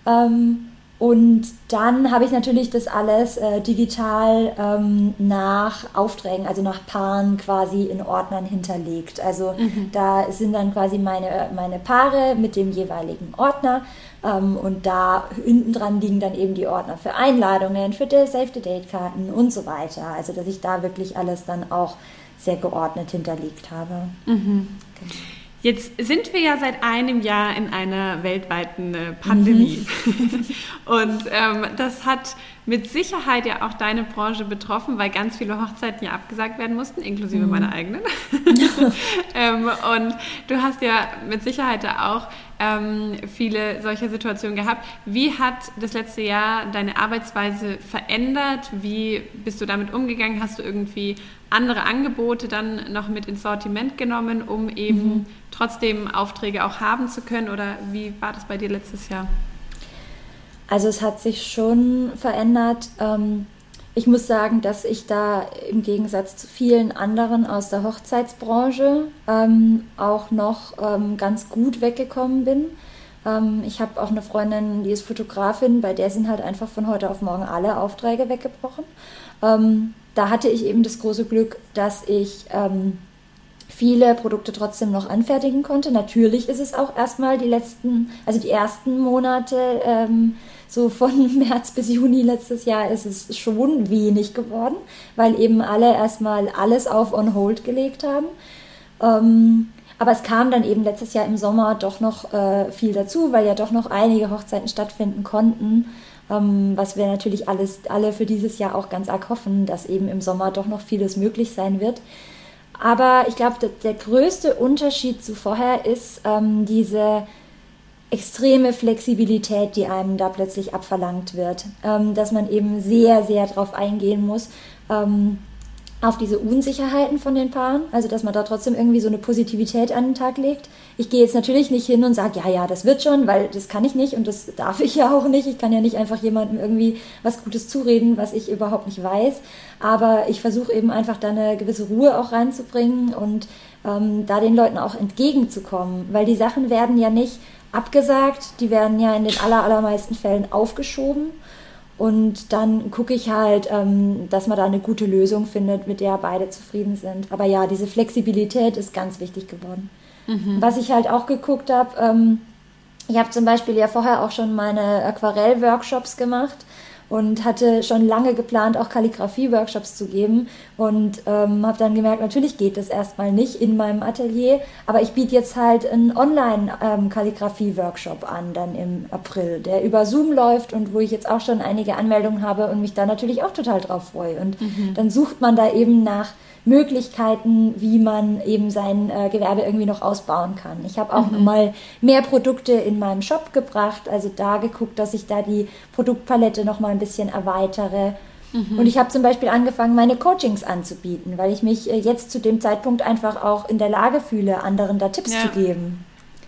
Ähm, und dann habe ich natürlich das alles äh, digital ähm, nach Aufträgen, also nach Paaren quasi in Ordnern hinterlegt. Also mhm. da sind dann quasi meine, meine Paare mit dem jeweiligen Ordner. Ähm, und da hinten dran liegen dann eben die Ordner für Einladungen, für Save-the-Date-Karten und so weiter. Also dass ich da wirklich alles dann auch sehr geordnet hinterlegt habe. Mhm. Genau. Jetzt sind wir ja seit einem Jahr in einer weltweiten äh, Pandemie. Mhm. Und ähm, das hat mit Sicherheit ja auch deine Branche betroffen, weil ganz viele Hochzeiten ja abgesagt werden mussten, inklusive mhm. meiner eigenen. ähm, und du hast ja mit Sicherheit auch ähm, viele solcher Situationen gehabt. Wie hat das letzte Jahr deine Arbeitsweise verändert? Wie bist du damit umgegangen? Hast du irgendwie andere Angebote dann noch mit ins Sortiment genommen, um eben mhm. Trotzdem Aufträge auch haben zu können? Oder wie war das bei dir letztes Jahr? Also es hat sich schon verändert. Ähm, ich muss sagen, dass ich da im Gegensatz zu vielen anderen aus der Hochzeitsbranche ähm, auch noch ähm, ganz gut weggekommen bin. Ich habe auch eine Freundin, die ist Fotografin, bei der sind halt einfach von heute auf morgen alle Aufträge weggebrochen. Da hatte ich eben das große Glück, dass ich viele Produkte trotzdem noch anfertigen konnte. Natürlich ist es auch erstmal die letzten, also die ersten Monate, ähm, so von März bis Juni letztes Jahr ist es schon wenig geworden, weil eben alle erstmal alles auf on hold gelegt haben. Ähm, aber es kam dann eben letztes Jahr im Sommer doch noch äh, viel dazu, weil ja doch noch einige Hochzeiten stattfinden konnten. Ähm, was wir natürlich alles, alle für dieses Jahr auch ganz arg hoffen, dass eben im Sommer doch noch vieles möglich sein wird. Aber ich glaube, der größte Unterschied zu vorher ist ähm, diese extreme Flexibilität, die einem da plötzlich abverlangt wird. Ähm, dass man eben sehr, sehr darauf eingehen muss, ähm, auf diese Unsicherheiten von den Paaren, also dass man da trotzdem irgendwie so eine Positivität an den Tag legt. Ich gehe jetzt natürlich nicht hin und sage, ja, ja, das wird schon, weil das kann ich nicht und das darf ich ja auch nicht. Ich kann ja nicht einfach jemandem irgendwie was Gutes zureden, was ich überhaupt nicht weiß. Aber ich versuche eben einfach da eine gewisse Ruhe auch reinzubringen und ähm, da den Leuten auch entgegenzukommen, weil die Sachen werden ja nicht abgesagt, die werden ja in den aller, allermeisten Fällen aufgeschoben und dann gucke ich halt, ähm, dass man da eine gute Lösung findet, mit der beide zufrieden sind. Aber ja, diese Flexibilität ist ganz wichtig geworden. Mhm. Was ich halt auch geguckt habe, ähm, ich habe zum Beispiel ja vorher auch schon meine Aquarell-Workshops gemacht und hatte schon lange geplant, auch Kalligrafie-Workshops zu geben und ähm, habe dann gemerkt, natürlich geht das erstmal nicht in meinem Atelier, aber ich biete jetzt halt einen Online-Kalligrafie-Workshop ähm, an, dann im April, der über Zoom läuft und wo ich jetzt auch schon einige Anmeldungen habe und mich da natürlich auch total drauf freue. Und mhm. dann sucht man da eben nach Möglichkeiten, wie man eben sein äh, Gewerbe irgendwie noch ausbauen kann. Ich habe auch mhm. mal mehr Produkte in meinem Shop gebracht, also da geguckt, dass ich da die Produktpalette noch mal ein bisschen erweitere. Mhm. Und ich habe zum Beispiel angefangen, meine Coachings anzubieten, weil ich mich äh, jetzt zu dem Zeitpunkt einfach auch in der Lage fühle, anderen da Tipps ja. zu geben.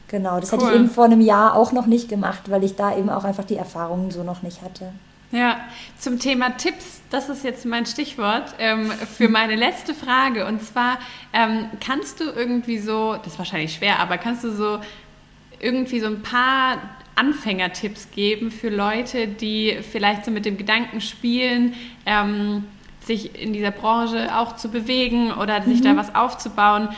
Genau, das cool. hätte ich eben vor einem Jahr auch noch nicht gemacht, weil ich da eben auch einfach die Erfahrungen so noch nicht hatte. Ja, zum Thema Tipps, das ist jetzt mein Stichwort ähm, für meine letzte Frage. Und zwar, ähm, kannst du irgendwie so, das ist wahrscheinlich schwer, aber kannst du so irgendwie so ein paar Anfängertipps geben für Leute, die vielleicht so mit dem Gedanken spielen, ähm, sich in dieser Branche auch zu bewegen oder sich mhm. da was aufzubauen?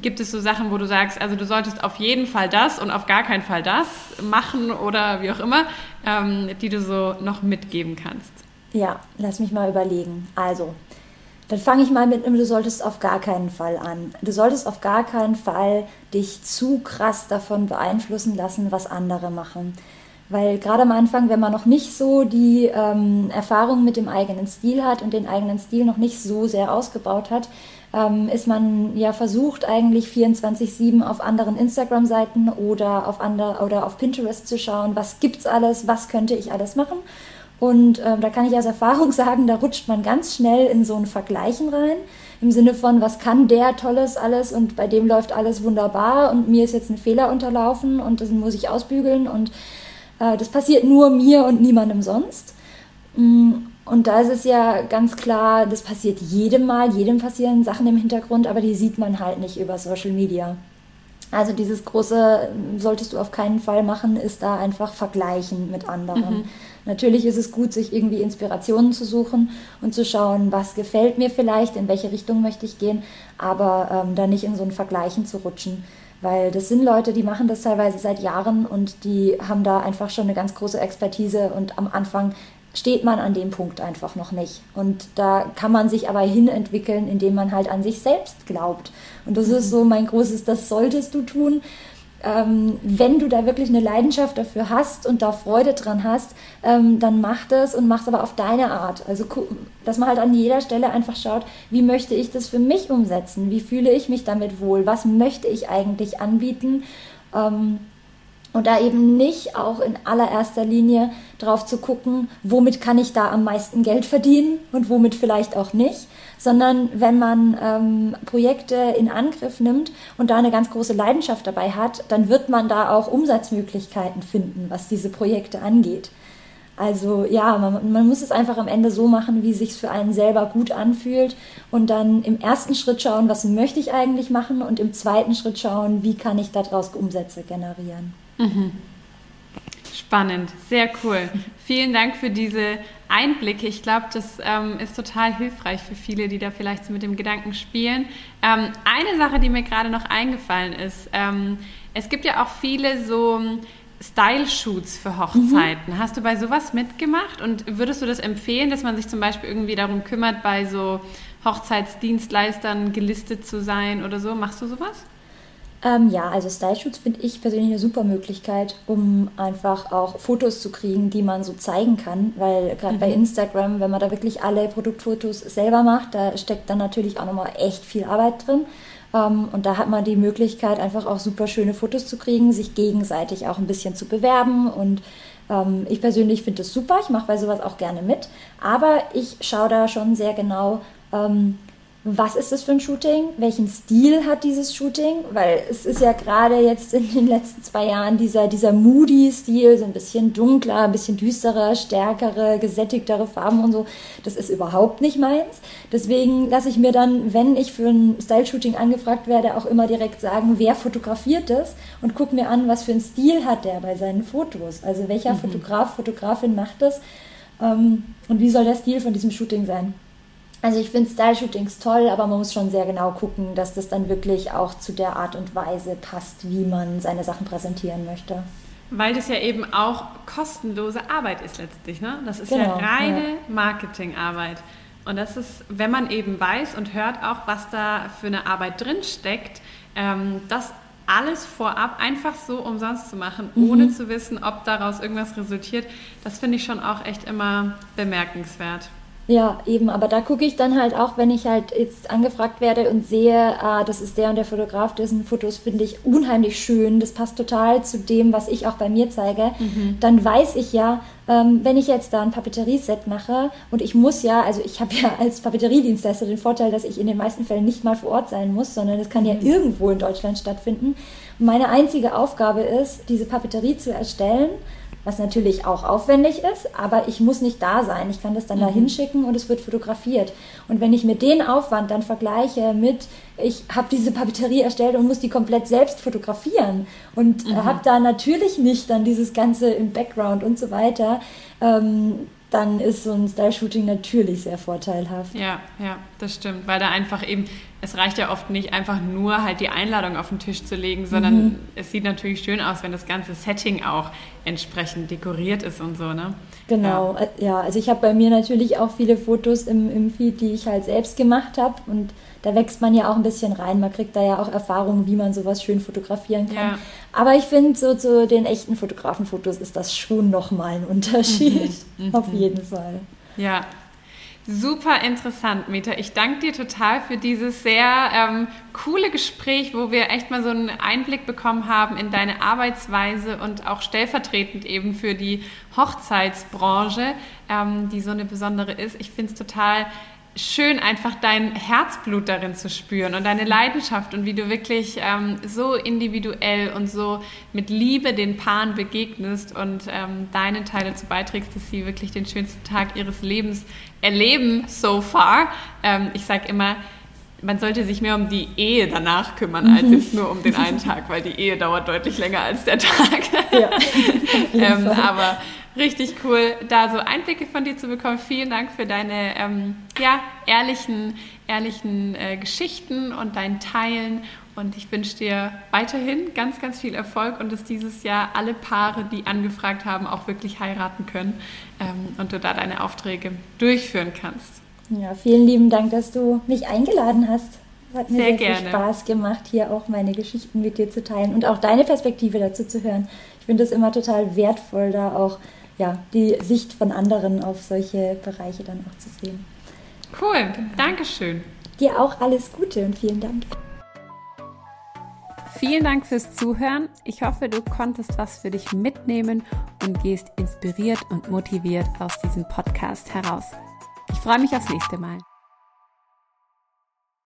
Gibt es so Sachen, wo du sagst, also du solltest auf jeden Fall das und auf gar keinen Fall das machen oder wie auch immer, ähm, die du so noch mitgeben kannst? Ja, lass mich mal überlegen. Also, dann fange ich mal mit du solltest auf gar keinen Fall an. Du solltest auf gar keinen Fall dich zu krass davon beeinflussen lassen, was andere machen. Weil gerade am Anfang, wenn man noch nicht so die ähm, Erfahrung mit dem eigenen Stil hat und den eigenen Stil noch nicht so sehr ausgebaut hat, ähm, ist man ja versucht, eigentlich 24-7 auf anderen Instagram-Seiten oder auf andere, oder auf Pinterest zu schauen, was gibt's alles, was könnte ich alles machen. Und ähm, da kann ich aus Erfahrung sagen, da rutscht man ganz schnell in so ein Vergleichen rein. Im Sinne von, was kann der Tolles alles und bei dem läuft alles wunderbar und mir ist jetzt ein Fehler unterlaufen und das muss ich ausbügeln und äh, das passiert nur mir und niemandem sonst. Mm, und da ist es ja ganz klar, das passiert jedem Mal, jedem passieren Sachen im Hintergrund, aber die sieht man halt nicht über Social Media. Also dieses große, solltest du auf keinen Fall machen, ist da einfach vergleichen mit anderen. Mhm. Natürlich ist es gut, sich irgendwie Inspirationen zu suchen und zu schauen, was gefällt mir vielleicht, in welche Richtung möchte ich gehen, aber ähm, da nicht in so ein Vergleichen zu rutschen. Weil das sind Leute, die machen das teilweise seit Jahren und die haben da einfach schon eine ganz große Expertise und am Anfang steht man an dem Punkt einfach noch nicht. Und da kann man sich aber hinentwickeln, indem man halt an sich selbst glaubt. Und das ist so mein großes, das solltest du tun. Ähm, wenn du da wirklich eine Leidenschaft dafür hast und da Freude dran hast, ähm, dann mach das und mach es aber auf deine Art. Also, dass man halt an jeder Stelle einfach schaut, wie möchte ich das für mich umsetzen? Wie fühle ich mich damit wohl? Was möchte ich eigentlich anbieten? Ähm, und da eben nicht auch in allererster Linie drauf zu gucken, womit kann ich da am meisten Geld verdienen und womit vielleicht auch nicht, sondern wenn man ähm, Projekte in Angriff nimmt und da eine ganz große Leidenschaft dabei hat, dann wird man da auch Umsatzmöglichkeiten finden, was diese Projekte angeht. Also ja, man, man, muss es einfach am Ende so machen, wie es sich für einen selber gut anfühlt und dann im ersten Schritt schauen, was möchte ich eigentlich machen und im zweiten Schritt schauen, wie kann ich daraus Umsätze generieren. Mhm. Spannend, sehr cool. Vielen Dank für diese Einblicke. Ich glaube, das ähm, ist total hilfreich für viele, die da vielleicht so mit dem Gedanken spielen. Ähm, eine Sache, die mir gerade noch eingefallen ist, ähm, es gibt ja auch viele so Style-Shoots für Hochzeiten. Mhm. Hast du bei sowas mitgemacht und würdest du das empfehlen, dass man sich zum Beispiel irgendwie darum kümmert, bei so Hochzeitsdienstleistern gelistet zu sein oder so? Machst du sowas? Ähm, ja, also Style-Shoots finde ich persönlich eine super Möglichkeit, um einfach auch Fotos zu kriegen, die man so zeigen kann. Weil gerade mhm. bei Instagram, wenn man da wirklich alle Produktfotos selber macht, da steckt dann natürlich auch nochmal echt viel Arbeit drin. Ähm, und da hat man die Möglichkeit, einfach auch super schöne Fotos zu kriegen, sich gegenseitig auch ein bisschen zu bewerben. Und ähm, ich persönlich finde das super. Ich mache bei sowas auch gerne mit. Aber ich schaue da schon sehr genau, ähm, was ist das für ein Shooting, welchen Stil hat dieses Shooting, weil es ist ja gerade jetzt in den letzten zwei Jahren dieser, dieser Moody-Stil, so ein bisschen dunkler, ein bisschen düsterer, stärkere, gesättigtere Farben und so, das ist überhaupt nicht meins. Deswegen lasse ich mir dann, wenn ich für ein Style-Shooting angefragt werde, auch immer direkt sagen, wer fotografiert das und gucke mir an, was für einen Stil hat der bei seinen Fotos. Also welcher mhm. Fotograf, Fotografin macht das ähm, und wie soll der Stil von diesem Shooting sein. Also ich finde Style-Shootings toll, aber man muss schon sehr genau gucken, dass das dann wirklich auch zu der Art und Weise passt, wie man seine Sachen präsentieren möchte. Weil das ja eben auch kostenlose Arbeit ist letztlich. Ne? Das ist genau, ja reine ja. Marketingarbeit. Und das ist, wenn man eben weiß und hört auch, was da für eine Arbeit drin steckt, ähm, das alles vorab einfach so umsonst zu machen, mhm. ohne zu wissen, ob daraus irgendwas resultiert, das finde ich schon auch echt immer bemerkenswert. Ja, eben, aber da gucke ich dann halt auch, wenn ich halt jetzt angefragt werde und sehe, ah, das ist der und der Fotograf, dessen Fotos finde ich unheimlich schön, das passt total zu dem, was ich auch bei mir zeige, mhm. dann weiß ich ja, ähm, wenn ich jetzt da ein Papeterieset mache und ich muss ja, also ich habe ja als Papeteriedienstleister den Vorteil, dass ich in den meisten Fällen nicht mal vor Ort sein muss, sondern es kann mhm. ja irgendwo in Deutschland stattfinden. Und meine einzige Aufgabe ist, diese Papeterie zu erstellen was natürlich auch aufwendig ist, aber ich muss nicht da sein. Ich kann das dann mhm. da hinschicken und es wird fotografiert. Und wenn ich mir den Aufwand dann vergleiche mit, ich habe diese Papeterie erstellt und muss die komplett selbst fotografieren und mhm. habe da natürlich nicht dann dieses Ganze im Background und so weiter, ähm, dann ist so ein Style-Shooting natürlich sehr vorteilhaft. Ja, ja, das stimmt, weil da einfach eben, es reicht ja oft nicht einfach nur halt die Einladung auf den Tisch zu legen, sondern mhm. es sieht natürlich schön aus, wenn das ganze Setting auch entsprechend dekoriert ist und so, ne? Genau, ja, äh, ja also ich habe bei mir natürlich auch viele Fotos im, im Feed, die ich halt selbst gemacht habe und da wächst man ja auch ein bisschen rein. Man kriegt da ja auch Erfahrungen, wie man sowas schön fotografieren kann. Ja. Aber ich finde, so zu den echten Fotografenfotos ist das schon nochmal ein Unterschied. Mhm. mhm. Auf jeden Fall. Ja, Super interessant, Meta. Ich danke dir total für dieses sehr ähm, coole Gespräch, wo wir echt mal so einen Einblick bekommen haben in deine Arbeitsweise und auch stellvertretend eben für die Hochzeitsbranche, ähm, die so eine besondere ist. Ich finde es total schön, einfach dein Herzblut darin zu spüren und deine Leidenschaft und wie du wirklich ähm, so individuell und so mit Liebe den Paaren begegnest und ähm, deine Teile dazu beiträgst, dass sie wirklich den schönsten Tag ihres Lebens erleben so far. Ähm, ich sage immer, man sollte sich mehr um die Ehe danach kümmern, als mhm. jetzt nur um den einen Tag, weil die Ehe dauert deutlich länger als der Tag. Ja, ähm, aber richtig cool, da so Einblicke von dir zu bekommen. Vielen Dank für deine ähm, ja, ehrlichen, ehrlichen äh, Geschichten und dein Teilen. Und ich wünsche dir weiterhin ganz, ganz viel Erfolg und dass dieses Jahr alle Paare, die angefragt haben, auch wirklich heiraten können ähm, und du da deine Aufträge durchführen kannst. Ja, vielen lieben Dank, dass du mich eingeladen hast. Hat mir sehr, sehr gerne. viel Spaß gemacht, hier auch meine Geschichten mit dir zu teilen und auch deine Perspektive dazu zu hören. Ich finde es immer total wertvoll, da auch ja, die Sicht von anderen auf solche Bereiche dann auch zu sehen. Cool, genau. Dankeschön. Dir auch alles Gute und vielen Dank. Vielen Dank fürs Zuhören. Ich hoffe, du konntest was für dich mitnehmen und gehst inspiriert und motiviert aus diesem Podcast heraus. Ich freue mich aufs nächste Mal.